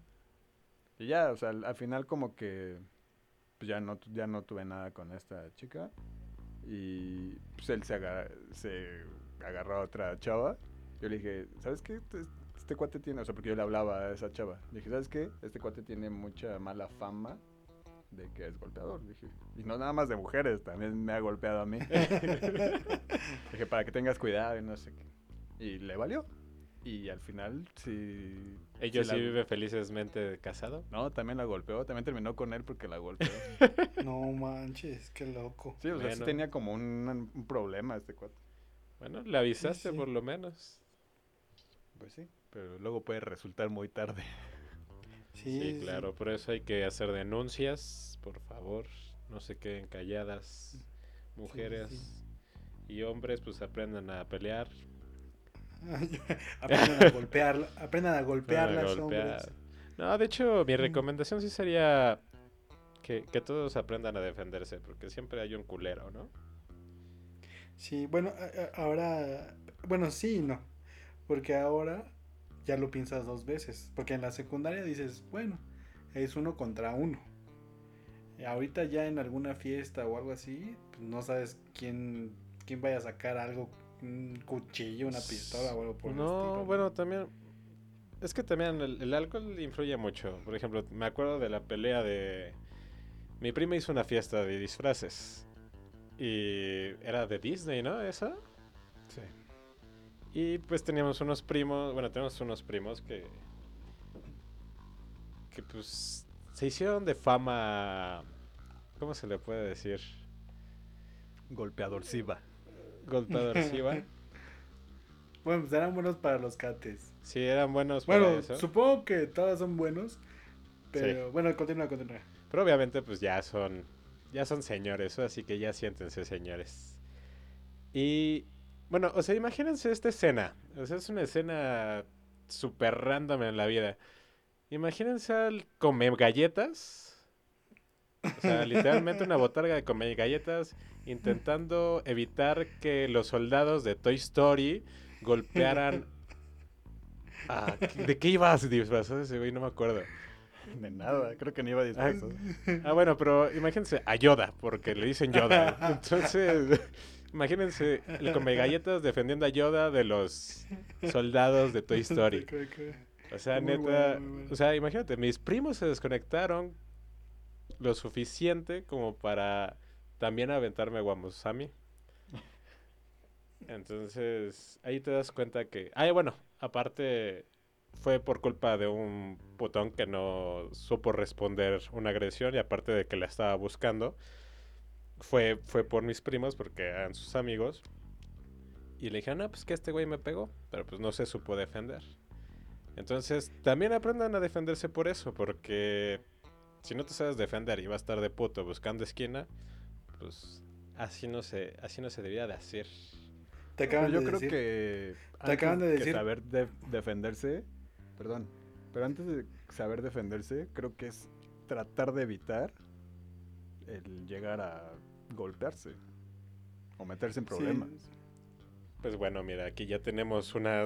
[SPEAKER 3] Y ya, o sea, al, al final como que pues ya no, ya no tuve nada con esta chica. Y pues él se, se agarró a otra chava. Yo le dije, ¿sabes qué? Este, cuate tiene, o sea, porque yo le hablaba a esa chava. Le dije, ¿sabes qué? Este cuate tiene mucha mala fama de que es golpeador. Dije, y no nada más de mujeres, también me ha golpeado a mí. dije, para que tengas cuidado y no sé qué. Y le valió. Y al final, sí.
[SPEAKER 2] ¿Ellos sí, vive felizmente casado?
[SPEAKER 3] No, también la golpeó. También terminó con él porque la golpeó.
[SPEAKER 1] no manches, qué loco.
[SPEAKER 3] Sí, o sea, sí tenía como un, un, problema este cuate.
[SPEAKER 2] Bueno, le avisaste por lo menos.
[SPEAKER 3] Pues sí, pero luego puede resultar muy tarde.
[SPEAKER 2] Sí, claro, por eso hay que hacer denuncias, por favor. No se queden calladas, mujeres y hombres, pues aprendan a pelear,
[SPEAKER 1] aprendan a golpear, aprendan a golpear las hombres.
[SPEAKER 2] No, de hecho, mi recomendación sí sería que, todos aprendan a defenderse, porque siempre hay un culero, ¿no?
[SPEAKER 1] Sí, bueno, ahora, bueno, sí y no, porque ahora ya lo piensas dos veces, porque en la secundaria dices, bueno, es uno contra uno. ahorita ya en alguna fiesta o algo así, pues no sabes quién, quién vaya a sacar algo un cuchillo, una pistola o algo por
[SPEAKER 2] el No, bueno, también. Es que también el, alcohol influye mucho. Por ejemplo, me acuerdo de la pelea de. Mi prima hizo una fiesta de disfraces. Y era de Disney, ¿no? ¿Esa?
[SPEAKER 3] Sí.
[SPEAKER 2] Y pues teníamos unos primos. Bueno, tenemos unos primos que. Que pues. Se hicieron de fama. ¿Cómo se le puede decir?
[SPEAKER 3] Golpeador Siva
[SPEAKER 2] golpeador, ¿sí
[SPEAKER 1] Bueno, pues eran buenos para los cates.
[SPEAKER 2] Sí, eran buenos
[SPEAKER 1] para bueno, supongo que todos son buenos. Pero bueno, continúa, continúa.
[SPEAKER 2] Pero obviamente pues ya son ya son señores, así que ya siéntense señores. Y bueno, o sea, imagínense esta escena. O sea, es una escena súper random en la vida. Imagínense al comer galletas. O sea, literalmente una botarga de comer galletas intentando evitar que los soldados de Toy Story golpearan. ¿De qué ibas disfrazado ese güey? No me acuerdo.
[SPEAKER 3] De nada, creo que no iba disfrazado.
[SPEAKER 2] Ah, bueno, pero imagínense a Yoda, porque le dicen Yoda. Entonces, imagínense el come galletas defendiendo a Yoda de los soldados de Toy Story. O sea, neta, o sea, imagínate, mis primos se desconectaron lo suficiente como para también aventarme Guamusami. Entonces, ahí te das cuenta que. Ay, bueno, aparte fue por culpa de un putón que no supo responder una agresión y aparte de que la estaba buscando, fue, fue por mis primos porque eran sus amigos. Y le dijeron, ah, pues que este güey me pegó, pero pues no se supo defender. Entonces, también aprendan a defenderse por eso, porque si no te sabes defender y vas a estar de puto buscando esquina, pues así no se, así no se debía de hacer.
[SPEAKER 3] Te acaban yo creo que te acaban de decir saber defenderse, perdón, pero antes de saber defenderse, creo que es tratar de evitar el llegar a golpearse o meterse en problemas.
[SPEAKER 2] Pues bueno, mira, aquí ya tenemos una,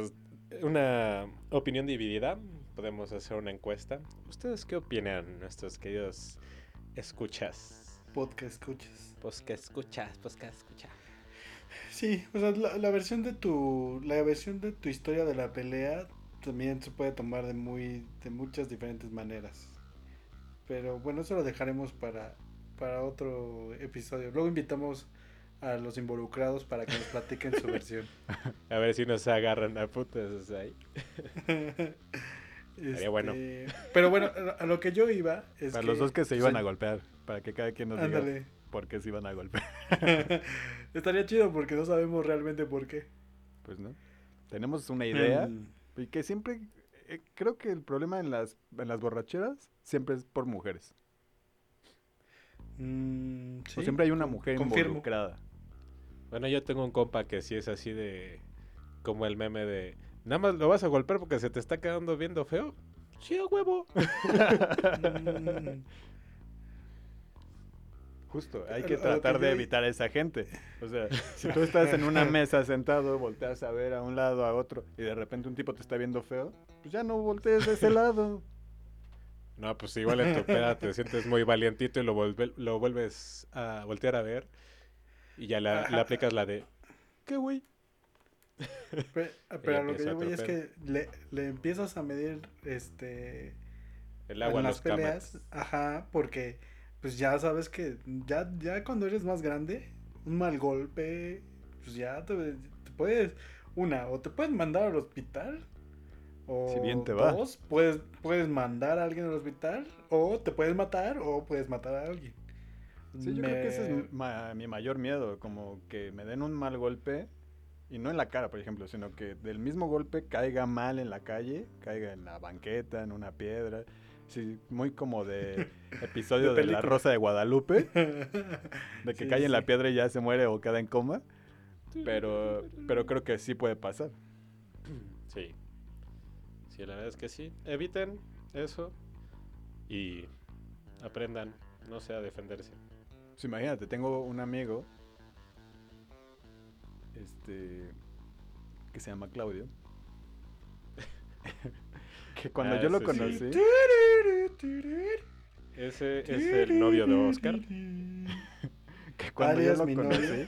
[SPEAKER 2] una opinión dividida. Podemos hacer una encuesta. ¿Ustedes qué opinan, nuestros queridos escuchas?
[SPEAKER 1] Podcast escuchas.
[SPEAKER 2] Podcast escuchas, podcast escuchas.
[SPEAKER 1] Sí, o sea, la, versión de tu la versión de tu historia de la pelea también se puede tomar de muy de muchas diferentes maneras. Pero bueno, eso lo dejaremos para para otro episodio. Luego invitamos a los involucrados para que nos platiquen su versión.
[SPEAKER 2] A ver si nos agarran a putas ahí.
[SPEAKER 1] Este, bueno. Pero bueno, a lo que yo iba
[SPEAKER 3] es Para los dos que se iban a golpear, para que cada quien nos diga. por qué se iban a golpear.
[SPEAKER 1] Estaría chido porque no sabemos realmente por qué.
[SPEAKER 3] Pues no. Tenemos una idea mm. y que siempre eh, creo que el problema en las, en las borracheras siempre es por mujeres. Mm, o siempre hay una mujer involucrada.
[SPEAKER 2] Bueno, yo tengo un compa que sí es así de. Como el meme de. Nada más lo vas a golpear porque se te está quedando viendo feo. Sí, huevo.
[SPEAKER 3] Justo, hay que tratar de evitar a esa gente. O sea, si tú estás en una mesa sentado, volteas a ver a un lado, a otro, y de repente un tipo te está viendo feo, pues ya no voltees de ese lado.
[SPEAKER 2] No, pues igual en tu peda te sientes muy valientito y lo, lo vuelves a voltear a ver y ya le aplicas la de, ¿qué güey?
[SPEAKER 1] Pero, lo que yo voy es que le, le, empiezas a medir este
[SPEAKER 2] el agua en las peleas,
[SPEAKER 1] ajá, porque pues ya sabes que ya, ya cuando eres más grande, un mal golpe, pues ya te, te puedes, una, o te pueden mandar al hospital o si bien te va. puedes, puedes mandar a alguien al hospital, o te puedes matar, o puedes matar a alguien.
[SPEAKER 3] Sí, yo creo que ese es mi mayor miedo, como que me den un mal golpe, y no en la cara, por ejemplo, sino que del mismo golpe caiga mal en la calle, caiga en la banqueta, en una piedra. Sí, muy como de episodio de, La Rosa de Guadalupe, de que cae en la piedra y ya se muere o queda en coma. Pero, pero creo que sí puede pasar.
[SPEAKER 2] Sí, y la verdad es que sí. Eviten eso y aprendan, no sea defenderse.
[SPEAKER 3] Pues imagínate, tengo un amigo este que se llama Claudio. que cuando ah, yo lo conocí.
[SPEAKER 2] Ese es el novio de Oscar.
[SPEAKER 3] que cuando yo lo conocí.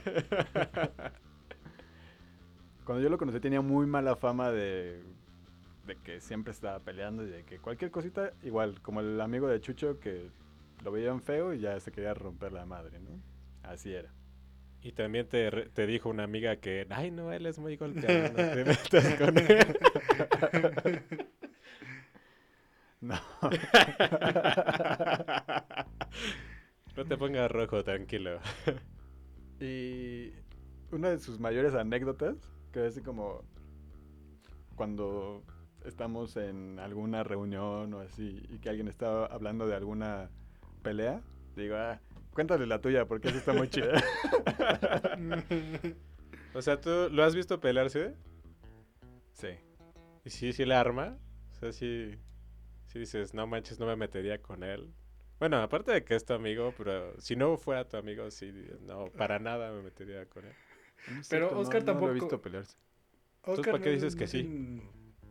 [SPEAKER 3] cuando yo lo conocí tenía muy mala fama de de que siempre estaba peleando y de que cualquier cosita, igual, como el amigo de Chucho que lo veían feo y ya se quería romper la madre, ¿no? Así era.
[SPEAKER 2] Y también te, te dijo una amiga que, ay, no, él es muy golpeado, no te metas con él.
[SPEAKER 3] no.
[SPEAKER 2] no te pongas rojo, tranquilo.
[SPEAKER 3] y una de sus mayores anécdotas, que es así como cuando estamos en alguna reunión o así y que alguien está hablando de alguna pelea, digo, ah, cuéntale la tuya porque esa está muy chida.
[SPEAKER 2] o sea, ¿tú lo has visto pelearse?
[SPEAKER 3] Sí.
[SPEAKER 2] ¿Y si sí la arma? O sea, si si dices, no manches, no me metería con él. Bueno, aparte de que es tu amigo, pero si no fuera tu amigo, sí, no, para nada me metería con él.
[SPEAKER 1] pero Oscar tampoco...
[SPEAKER 3] lo he visto pelearse.
[SPEAKER 2] Oscar ¿para qué dices que sí?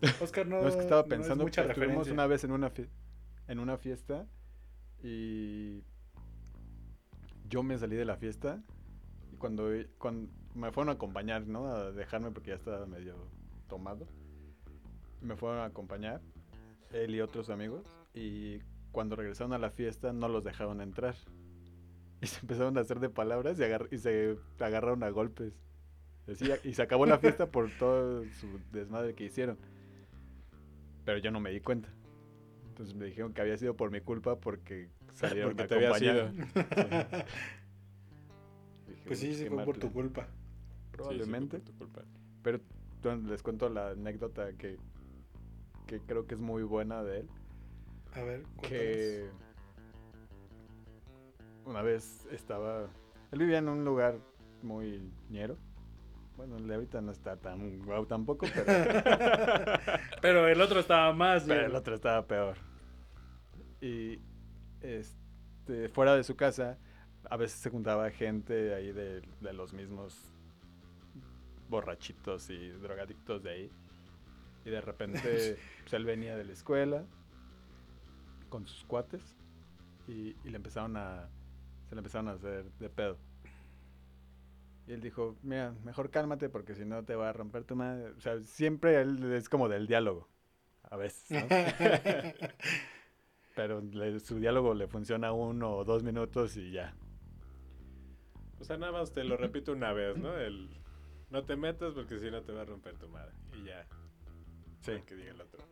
[SPEAKER 1] Oscar no.
[SPEAKER 3] no es que estaba pensando que estuvimos una vez en una, en una fiesta y yo me salí de la fiesta y cuando, cuando me fueron a acompañar, ¿no? A dejarme porque ya estaba medio tomado. Me fueron a acompañar él y otros amigos y cuando regresaron a la fiesta no los dejaron entrar. Y se empezaron a hacer de palabras y, y se agarraron a golpes. y se acabó la fiesta por todo su desmadre que hicieron. Pero yo no me di cuenta. Entonces me dijeron que había sido por mi culpa porque salieron porque te había sido.
[SPEAKER 1] pues sí, sí fue por tu culpa.
[SPEAKER 3] Probablemente. tu culpa. Pero les cuento la anécdota que, que creo que es muy buena de él.
[SPEAKER 1] A ver,
[SPEAKER 3] Que una vez estaba... Él vivía en un lugar muy ñero bueno, el de ahorita no está tan guau tampoco, pero...
[SPEAKER 1] pero el otro estaba más.
[SPEAKER 3] Pero el otro estaba peor. Y este, fuera de su casa, a veces se juntaba gente ahí de, de los mismos borrachitos y drogadictos de ahí. Y de repente pues, él venía de la escuela con sus cuates y, y, le empezaron a se le empezaron a hacer de pedo. Y él dijo, mira, mejor cálmate porque si no te va a romper tu madre. O sea, siempre él es como del diálogo, a veces, ¿no? Pero su diálogo le funciona uno o dos minutos y ya.
[SPEAKER 2] O sea, nada más te lo repito una vez, ¿no? El, no te metas porque si no te va a romper tu madre. Y ya. Sí. Que diga el otro.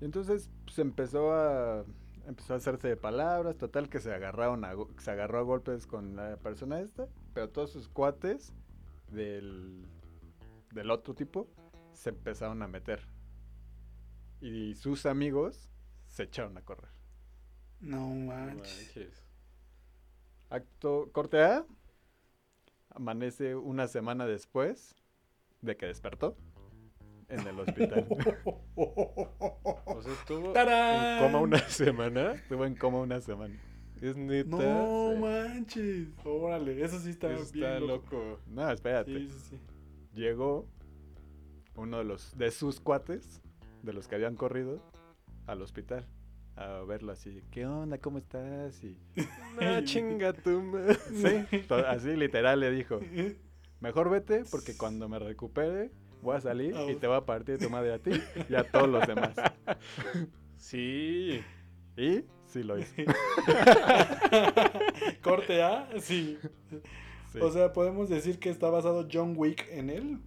[SPEAKER 3] Y entonces se pues, empezó a, empezó a hacerse de palabras, total que se agarraron a, se agarró a golpes con la persona esta, pero todos sus cuates del, del otro tipo se empezaron a meter. Y sus amigos se echaron a correr.
[SPEAKER 1] No manches.
[SPEAKER 3] Acto corte A. Amanece una semana después de que despertó en el hospital.
[SPEAKER 2] o sea, estuvo en coma una semana.
[SPEAKER 3] Estuvo en coma una semana.
[SPEAKER 2] Es neta.
[SPEAKER 1] No manches. Órale, eso sí está, bien loco.
[SPEAKER 3] No, espérate. Llegó uno de los de sus cuates, de los que habían corrido, al hospital a verlo así, ¿qué onda? ¿Cómo estás? Y,
[SPEAKER 2] no, chinga tú.
[SPEAKER 3] Sí, así literal le dijo, mejor vete porque cuando me recupere voy a salir y te voy a partir tu madre a ti y a todos los demás.
[SPEAKER 2] Sí.
[SPEAKER 3] Y sí lo hizo.
[SPEAKER 1] Corte A, sí. O sea, podemos decir que está basado John Wick en él.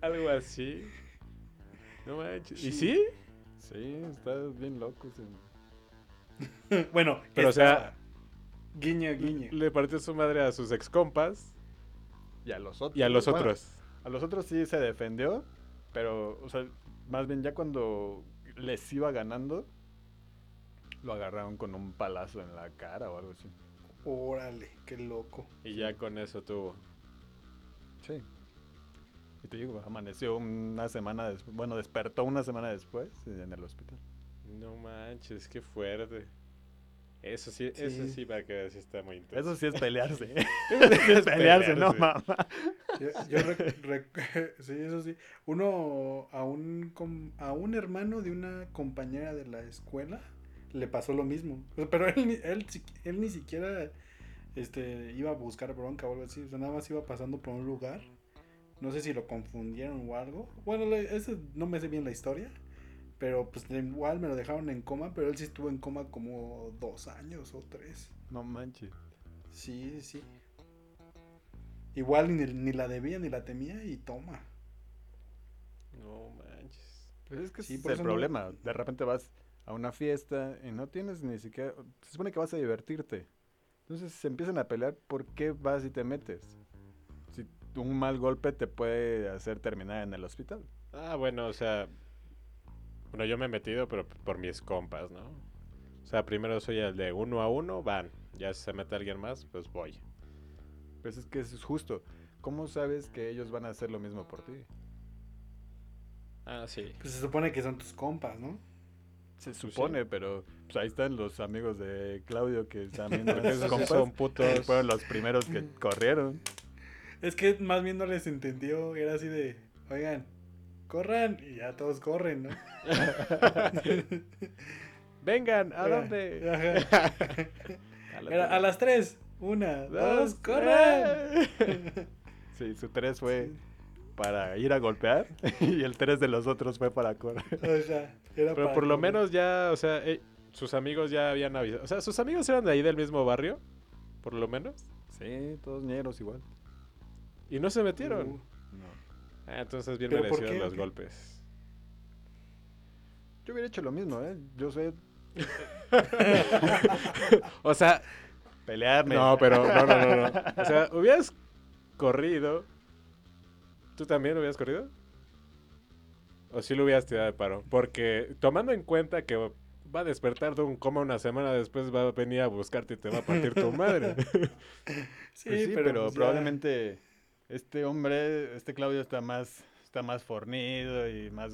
[SPEAKER 2] Algo así. No manches. ¿Y sí?
[SPEAKER 3] Sí, está bien loco.
[SPEAKER 1] bueno,
[SPEAKER 2] pero o sea,
[SPEAKER 1] guiño, guiño.
[SPEAKER 2] Le partió su madre a sus ex compas.
[SPEAKER 3] Y a los otros.
[SPEAKER 2] Y a los otros.
[SPEAKER 3] A los otros sí se defendió, pero, o sea, más bien ya cuando les iba ganando, lo agarraron con un palazo en la cara o algo así.
[SPEAKER 1] Órale, qué loco.
[SPEAKER 2] Y ya con eso tuvo.
[SPEAKER 3] Sí. Y te digo, amaneció una semana después, bueno, despertó una semana después en el hospital.
[SPEAKER 2] No manches, qué fuerte. Eso sí, eso sí para que sí está muy
[SPEAKER 3] intenso. Eso sí es pelearse. eso sí es pelearse, no mamá.
[SPEAKER 1] Yo, sí, eso sí. Uno a un a un hermano de una compañera de la escuela le pasó lo mismo. Pero él, él, él ni siquiera este iba a buscar bronca o algo así. O sea, nada más iba pasando por un lugar no sé si lo confundieron o algo. Bueno, eso no me sé bien la historia. Pero pues igual me lo dejaron en coma, pero él sí estuvo en coma como dos años o tres.
[SPEAKER 3] No manches.
[SPEAKER 1] Sí, sí. Igual ni, ni la debía ni la temía y toma.
[SPEAKER 2] No manches.
[SPEAKER 3] Pues es que sí, es el problema. De repente vas a una fiesta y no tienes ni siquiera... Se supone que vas a divertirte. Entonces se empiezan a pelear, ¿por qué vas y te metes? un mal golpe te puede hacer terminar en el hospital.
[SPEAKER 2] Ah, bueno, o sea, bueno, yo me he metido, pero por mis compas, ¿no? O sea, primero soy el de uno a uno, van. Ya si se mete alguien más, pues voy.
[SPEAKER 3] Pues es que eso es justo. ¿Cómo sabes que ellos van a hacer lo mismo por ti?
[SPEAKER 2] Ah, sí.
[SPEAKER 1] Pues se supone que son tus compas, ¿no?
[SPEAKER 3] Se pues supone, pero pues ahí están los amigos de Claudio que también
[SPEAKER 2] son putos.
[SPEAKER 3] Fueron los primeros que corrieron.
[SPEAKER 1] Es que más bien no les entendió. Era así de, oigan, corran. Y ya todos corren, ¿no?
[SPEAKER 2] Vengan, ¿a dónde?
[SPEAKER 1] a, las tres. Una, dos, corran.
[SPEAKER 3] sí, su tres fue para ir a golpear y el tres de los otros fue para correr.
[SPEAKER 2] Pero por lo menos ya, o sea, eh, sus amigos ya habían avisado. O sea, sus amigos eran de ahí del mismo barrio, por lo menos.
[SPEAKER 3] Sí, todos ñeros igual.
[SPEAKER 2] ¿Y no se metieron? Uh. Ah, entonces bien merecidos los golpes.
[SPEAKER 3] Yo hubiera hecho lo mismo, ¿eh? Yo sé.
[SPEAKER 2] o sea.
[SPEAKER 3] Pelearme.
[SPEAKER 2] No, pero no, no, no, no. O sea, hubieras corrido. ¿Tú también hubieras corrido? ¿O sí lo hubieras tirado de paro? Porque tomando en cuenta que va a despertar de un coma una semana después, va a venir a buscarte y te va a partir tu madre.
[SPEAKER 3] sí, pues pero, pues probablemente este hombre, este Claudio está más, está más fornido y más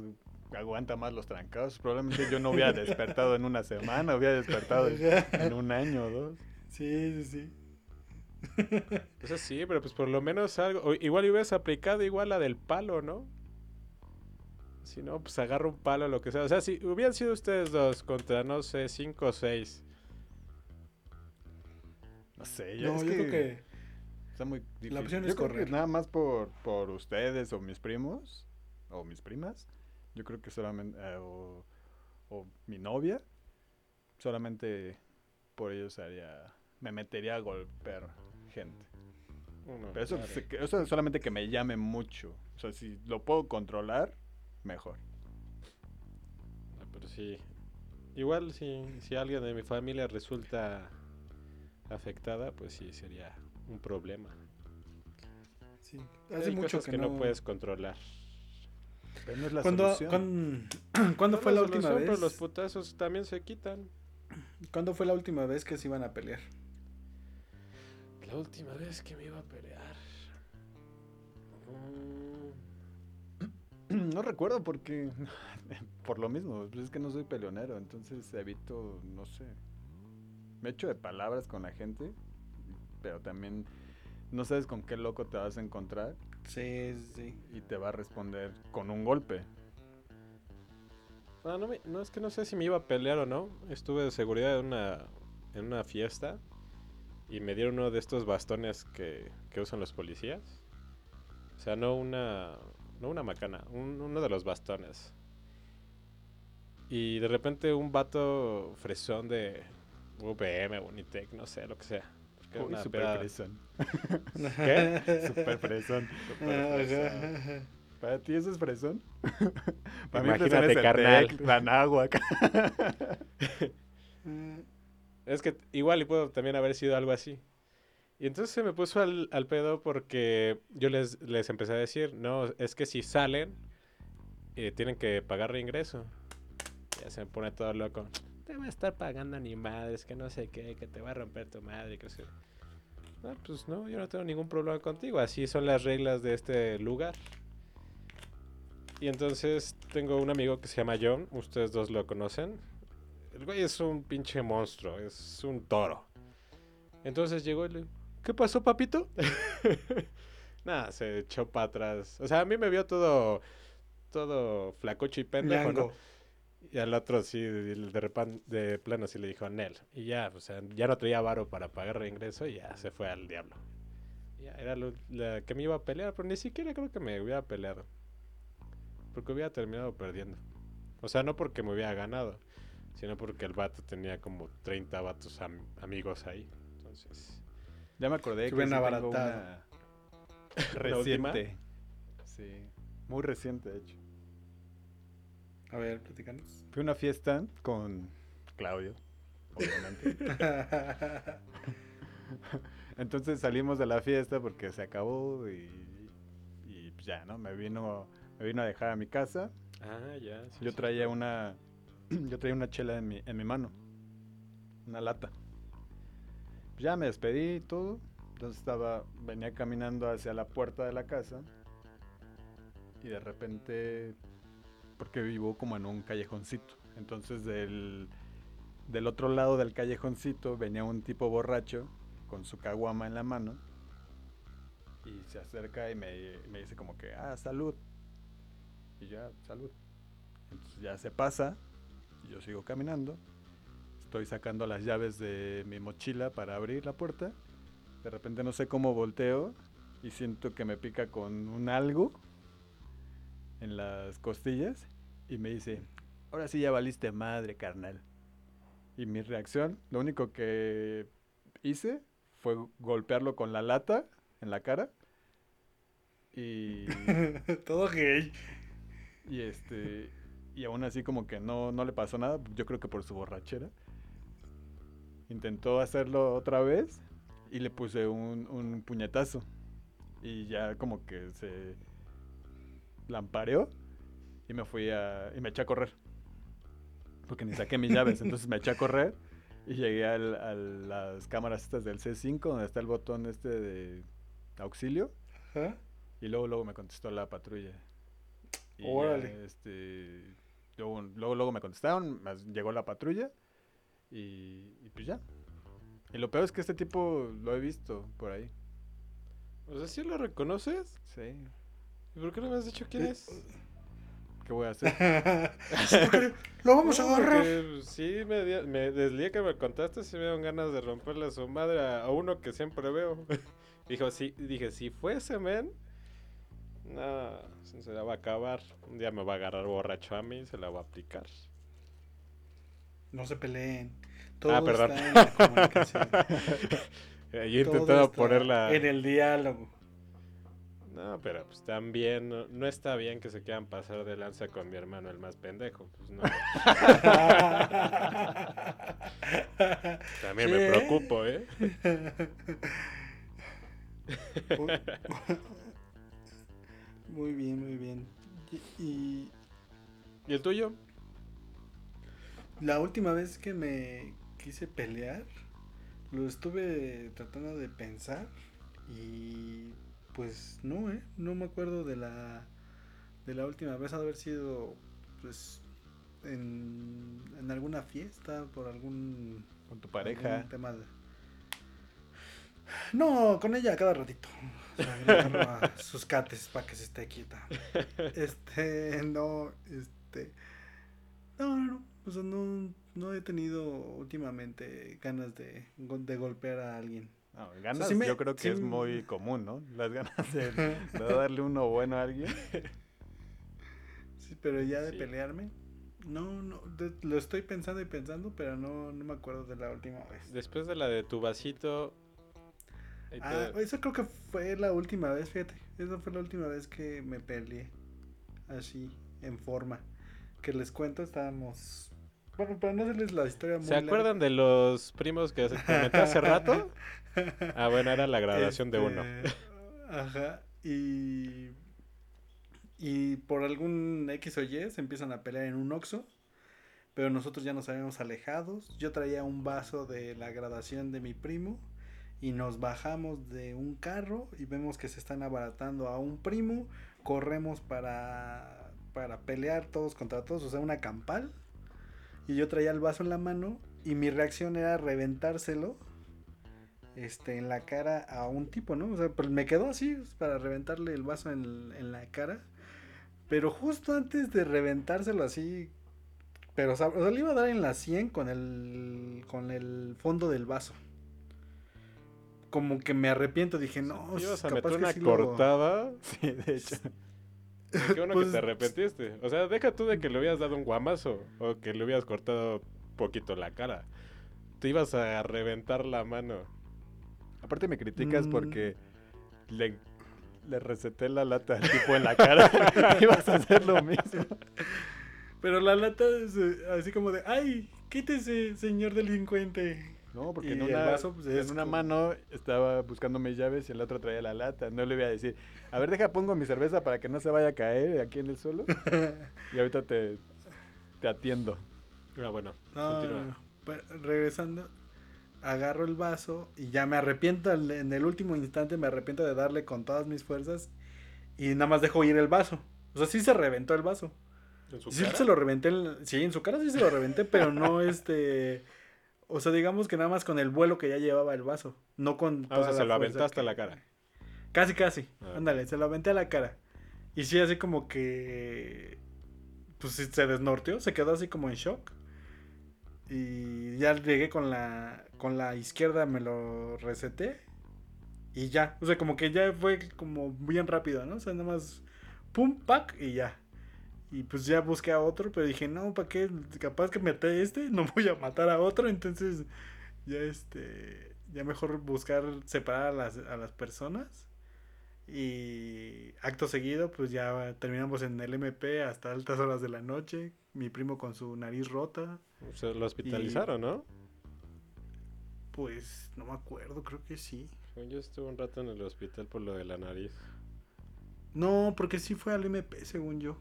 [SPEAKER 3] aguanta más los trancados. Probablemente yo no hubiera despertado en una semana, hubiera despertado en un año o dos.
[SPEAKER 1] Sí, sí, sí.
[SPEAKER 2] Pues sí, pero pues por lo menos algo. Igual hubieras aplicado igual la del palo, ¿no? Si no, pues agarra un palo, lo que sea. O sea, si hubieran sido ustedes dos contra, no sé, cinco o seis.
[SPEAKER 3] No sé, yo, no, yo creo que muy difícil. La opción es correr. nada más por, por ustedes o mis primos o mis primas. Yo creo que solamente. Eh, o, mi novia. Solamente por ellos haría. Me metería a golpear gente. Pero eso, eso es solamente que me llame mucho. O sea, si lo puedo controlar, mejor.
[SPEAKER 2] pero sí. Igual si, si alguien de mi familia resulta afectada, pues sí sería un problema. Sí. Hace mucho que, no... puedes controlar.
[SPEAKER 1] Pero no es la solución. ¿Cuándo, fue la, última vez? Pero
[SPEAKER 2] los putazos también se quitan.
[SPEAKER 1] ¿Cuándo fue la última vez que se iban a pelear?
[SPEAKER 2] La última vez que me iba a pelear.
[SPEAKER 3] Mm. No recuerdo porque. Por lo mismo, pues es que no soy peleonero, entonces evito, no sé. Me echo de palabras con la gente, pero también no sabes con qué loco te vas a encontrar.
[SPEAKER 1] Sí, sí.
[SPEAKER 3] Y te va a responder con un golpe.
[SPEAKER 2] No, no, es que no sé si me iba a pelear o no. Estuve de seguridad en una, en una fiesta y me dieron uno de estos bastones que, que usan los policías. O sea, no una, no una macana, uno de los bastones. Y de repente un vato fresón de UPM, Unitec, no sé, lo que sea.
[SPEAKER 3] Uy, super fresón. ¿Qué? super fresón. Super ¿Para ti eso es fresón? Para Imagínate, mí carnal.
[SPEAKER 2] la es que igual y puedo también haber sido algo así. Y entonces se me puso al, al pedo porque yo les, les empecé a decir, no, es que si salen, eh, tienen que pagar reingreso. Ya se me pone todo loco. Te va a estar pagando ni madres, que no sé qué, que te va a romper tu madre, que sé. No, pues no, yo no tengo ningún problema contigo. Así son las reglas de este lugar. Y entonces tengo un amigo que se llama John, ustedes dos lo conocen. El güey es un pinche monstruo, es un toro. Entonces llegó y le ¿qué pasó, papito? Nada, se echó para atrás. O sea, a mí me vio todo, todo flacocho y pendejo, Y al otro sí, de, repente, de plano sí le dijo Nel. Y ya, o sea, ya no traía varo para pagar reingreso y ya se fue al diablo. Ya, era lo, la que me iba a pelear, pero ni siquiera creo que me hubiera peleado. Porque hubiera terminado perdiendo. O sea, no porque me hubiera ganado, sino porque el vato tenía como 30 vatos amigos ahí. Entonces.
[SPEAKER 3] Ya me acordé que, que una reciente. sí, muy reciente de hecho.
[SPEAKER 1] A ver, platícanos.
[SPEAKER 3] Fue una fiesta con Claudio, obviamente. Entonces salimos de la fiesta porque se acabó y, y ya, ¿no? Me vino me vino a dejar a mi casa.
[SPEAKER 2] Ah, ya.
[SPEAKER 3] yo traía una yo traía una chela en mi, en mi mano. Una lata. ya me despedí y todo. Entonces estaba venía caminando hacia la puerta de la casa y de repente porque vivo como en un callejoncito. Entonces del del otro lado del callejoncito venía un tipo borracho con su caguama en la mano y se acerca y me, me dice como que, ah, salud y ya, salud. Entonces ya se pasa, y yo sigo caminando, estoy sacando las llaves de mi mochila para abrir la puerta, de repente no sé cómo volteo y siento que me pica con un algo en las costillas y me dice, ahora sí ya valiste madre, carnal. Y mi reacción, lo único que hice fue golpearlo con la lata en la cara. Y...
[SPEAKER 1] Todo gay.
[SPEAKER 3] Y este. Y aún así como que no, no le pasó nada, yo creo que por su borrachera. Intentó hacerlo otra vez y le puse un, un puñetazo. Y ya como que se lampareó y me fui a. y me eché a correr. Porque ni saqué mis llaves, entonces me eché a correr y llegué a las cámaras estas del C5 donde está el botón este de auxilio. Y luego, luego me contestó la patrulla. Y este, luego, luego, me contestaron, llegó la patrulla y, pues ya. Y lo peor es que este tipo lo he visto por ahí.
[SPEAKER 2] O sea, ¿sí lo reconoces?
[SPEAKER 3] Sí.
[SPEAKER 2] ¿Y por qué no me has dicho quién es?
[SPEAKER 3] ¿Qué voy a hacer?
[SPEAKER 1] lo vamos a agarrar.
[SPEAKER 2] Sí, me, me, desde el día que me contaste, sí me dieron ganas de romperle a su madre a, uno que siempre veo. Dijo, sí, dije, si fuese men, no, se la va a acabar. Un día me va a agarrar borracho a mí y se la va a aplicar.
[SPEAKER 1] No se peleen. Todo ah, perdón. Está en la comunicación.
[SPEAKER 2] Yo he intentado ponerla.
[SPEAKER 1] En el diálogo.
[SPEAKER 2] No, pero pues también no, está bien que se quieran pasar de lanza con mi hermano el más pendejo. Pues no. también me preocupo, ¿eh?
[SPEAKER 1] Muy bien, muy bien. Y,
[SPEAKER 2] ¿Y el tuyo?
[SPEAKER 1] La última vez que me quise pelear, lo estuve tratando de pensar y pues no, ¿eh? No me acuerdo de la, de la última vez, haber sido pues en, en alguna fiesta, por algún...
[SPEAKER 3] Con tu pareja.
[SPEAKER 1] Tema No, con ella cada ratito. sus cates para que se esté quieta. Este, no, este... No, no, no. no, no he tenido últimamente ganas de, de golpear a alguien.
[SPEAKER 3] No, ganas yo creo que es muy común, ¿no? Las ganas de, darle uno bueno a alguien.
[SPEAKER 1] Sí, pero ya de pelearme. No, no, lo estoy pensando y pensando, pero no, no me acuerdo de la última vez.
[SPEAKER 2] Después de la de tu vasito.
[SPEAKER 1] Ah, eso creo que fue la última vez, fíjate. Esa fue la última vez que me peleé. Así, en forma. Que les cuento, estábamos bueno, para no hacerles la historia
[SPEAKER 2] muy ¿Se acuerdan de los primos que comenté hace rato? Ah, bueno, era la graduación de uno.
[SPEAKER 1] Este, ajá. Y. Y por algún X o Y se empiezan a pelear en un Oxxo. Pero nosotros ya nos habíamos alejados. Yo traía un vaso de la graduación de mi primo. Y nos bajamos de un carro y vemos que se están abaratando a un primo. Corremos para, para pelear todos contra todos. O sea, una campal. Y yo traía el vaso en la mano. Y mi reacción era reventárselo este, en la cara a un tipo, ¿no? O sea, pues me quedó así para reventarle el vaso en, la cara. Pero justo antes de reventárselo así, pero o sea, le iba a dar en la 100 con el, con el fondo del vaso. Como que me arrepiento, dije, no,
[SPEAKER 2] ¿Ibas a meter una cortada? Sí, de hecho. Qué bueno que pues, te arrepentiste. O sea, deja tú de que le hubieras dado un guamazo o que le hubieras cortado poquito la cara. Te ibas a reventar la mano.
[SPEAKER 3] Aparte me criticas mm. porque le, le receté la lata al tipo en la cara. Ibas a hacer lo mismo.
[SPEAKER 1] Pero la lata es eh, así como de, ay, quítese, señor delincuente.
[SPEAKER 3] No, porque en una, pues, en una mano estaba buscando mis llaves y en la otra traía la lata. No le voy a decir, a ver, deja, pongo mi cerveza para que no se vaya a caer aquí en el suelo. y ahorita te, te atiendo.
[SPEAKER 2] Ah, bueno,
[SPEAKER 1] pues, regresando, agarro el vaso y ya me arrepiento, en el último instante me arrepiento de darle con todas mis fuerzas y nada más dejo ir el vaso. O sea, sí se reventó el vaso. ¿En su sí se lo reventé, en, sí, en su cara sí se lo reventé, pero no este... O sea, digamos que nada más con el vuelo que ya llevaba el vaso, no con...
[SPEAKER 2] Ah, o sea, se lo aventaste a la cara.
[SPEAKER 1] Casi, casi. Ah, Ándale, se lo aventé a la cara. Y sí, así como que... Pues se desnorteó, se quedó así como en shock. Y ya llegué con la, con la izquierda, me lo reseté. Y ya, o sea, como que ya fue como bien rápido, ¿no? O sea, nada más, pum, pack y ya. Y pues ya busqué a otro, pero dije, no, ¿para qué? Capaz que mete este, no voy a matar a otro, entonces ya este, ya mejor buscar separar a las, a las personas. Y acto seguido, pues ya terminamos en el MP hasta altas horas de la noche. Mi primo con su nariz rota.
[SPEAKER 2] Se lo hospitalizaron, ¿no?
[SPEAKER 1] Pues no me acuerdo, creo que sí.
[SPEAKER 2] Yo estuve un rato en el hospital por lo de la nariz.
[SPEAKER 1] No, porque sí fue al MP, según yo.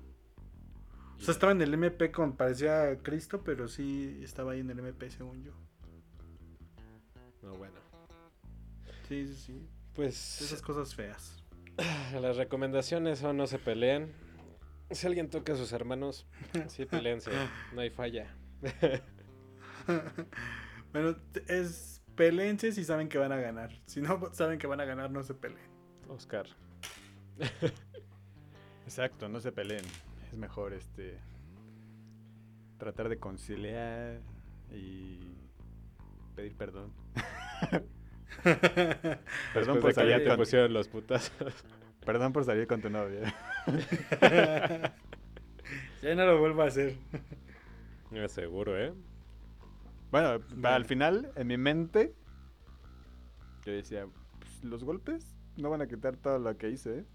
[SPEAKER 1] O sea, estaba en el MP con parecía Cristo, pero sí estaba ahí en el MP, según yo.
[SPEAKER 2] No, bueno.
[SPEAKER 1] Sí, sí, sí.
[SPEAKER 2] Pues.
[SPEAKER 1] Esas cosas feas.
[SPEAKER 2] Las recomendaciones son no se peleen. Si alguien toca a sus hermanos, sí peleense. No hay falla.
[SPEAKER 1] bueno, es peleense si saben que van a ganar. Si no saben que van a ganar, no se peleen.
[SPEAKER 2] Oscar.
[SPEAKER 3] Exacto, no se peleen. Es mejor este tratar de conciliar y pedir perdón.
[SPEAKER 2] perdón por salir con... los
[SPEAKER 3] Perdón por salir con tu novia.
[SPEAKER 1] ya no lo vuelvo a hacer.
[SPEAKER 2] Seguro, ¿eh?
[SPEAKER 3] Bueno, al final, en mi mente, yo decía, pues, los golpes no van a quitar todo lo que hice, ¿eh?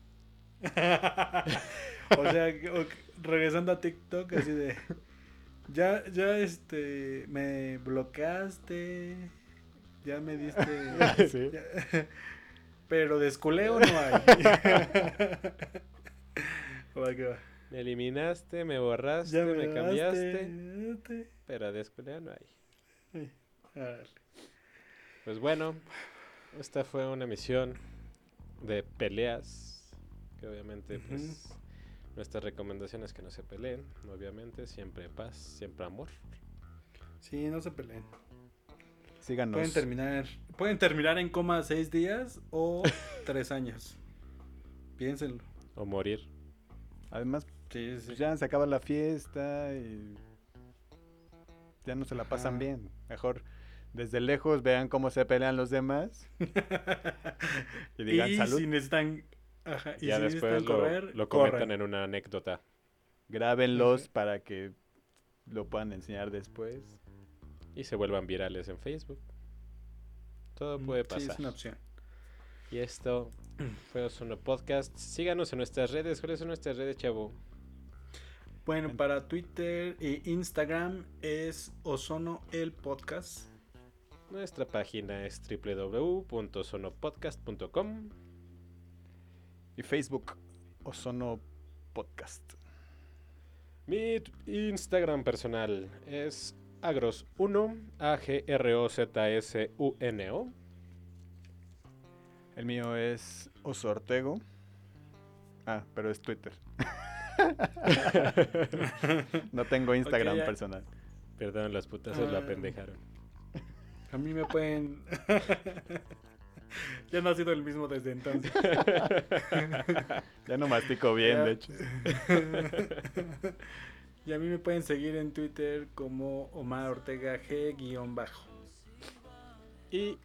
[SPEAKER 1] o sea, regresando a TikTok, así de. Ya, ya, este. Me bloqueaste. Ya me diste. ¿Sí? pero desculeo no hay.
[SPEAKER 2] Me eliminaste, me borraste, me, cambiaste. Pero desculeo no hay. Pues bueno, esta fue una emisión de peleas. Que obviamente, pues, nuestra recomendación es que no se peleen. Obviamente, siempre paz, siempre amor.
[SPEAKER 1] Sí, no se peleen.
[SPEAKER 3] Síganos.
[SPEAKER 1] Pueden terminar, pueden terminar en coma seis días o tres años. Piénsenlo.
[SPEAKER 2] O morir.
[SPEAKER 3] Además, pues, ya se acaba la fiesta y ya no se la pasan bien. Mejor desde lejos vean cómo se pelean los demás
[SPEAKER 1] y digan salud. Si necesitan,
[SPEAKER 2] y ya después lo, comentan en una anécdota.
[SPEAKER 3] Grábenlos para que lo puedan enseñar después.
[SPEAKER 2] Y se vuelvan virales en Facebook. Todo mm, puede pasar. Sí,
[SPEAKER 1] es una opción.
[SPEAKER 2] Y esto fue Ozono Podcast. Síganos en nuestras redes. ¿Cuáles son nuestras redes, chavo?
[SPEAKER 1] Bueno, para Twitter e Instagram es Ozono el Podcast.
[SPEAKER 2] Nuestra página es www.osonopodcast.com
[SPEAKER 3] y Facebook Ozono Podcast.
[SPEAKER 2] Mi Instagram personal es agros1, A G R O Z S U N O.
[SPEAKER 3] El mío es Osortego. Ah, pero es Twitter. no tengo Instagram personal.
[SPEAKER 2] Perdón, las putas la ah. pendejaron.
[SPEAKER 1] A mí me pueden. ya no ha sido el mismo desde entonces.
[SPEAKER 3] ya no mastico bien, de hecho.
[SPEAKER 1] y a mí me pueden seguir en Twitter como Omar Ortega G-bajo.
[SPEAKER 2] Y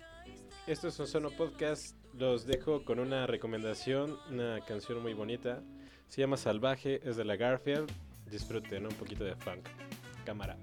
[SPEAKER 2] estos son Sono Podcast. Los dejo con una recomendación, una canción muy bonita. Se llama Salvaje, es de la Garfield. Disfruten un poquito de funk. Cámara.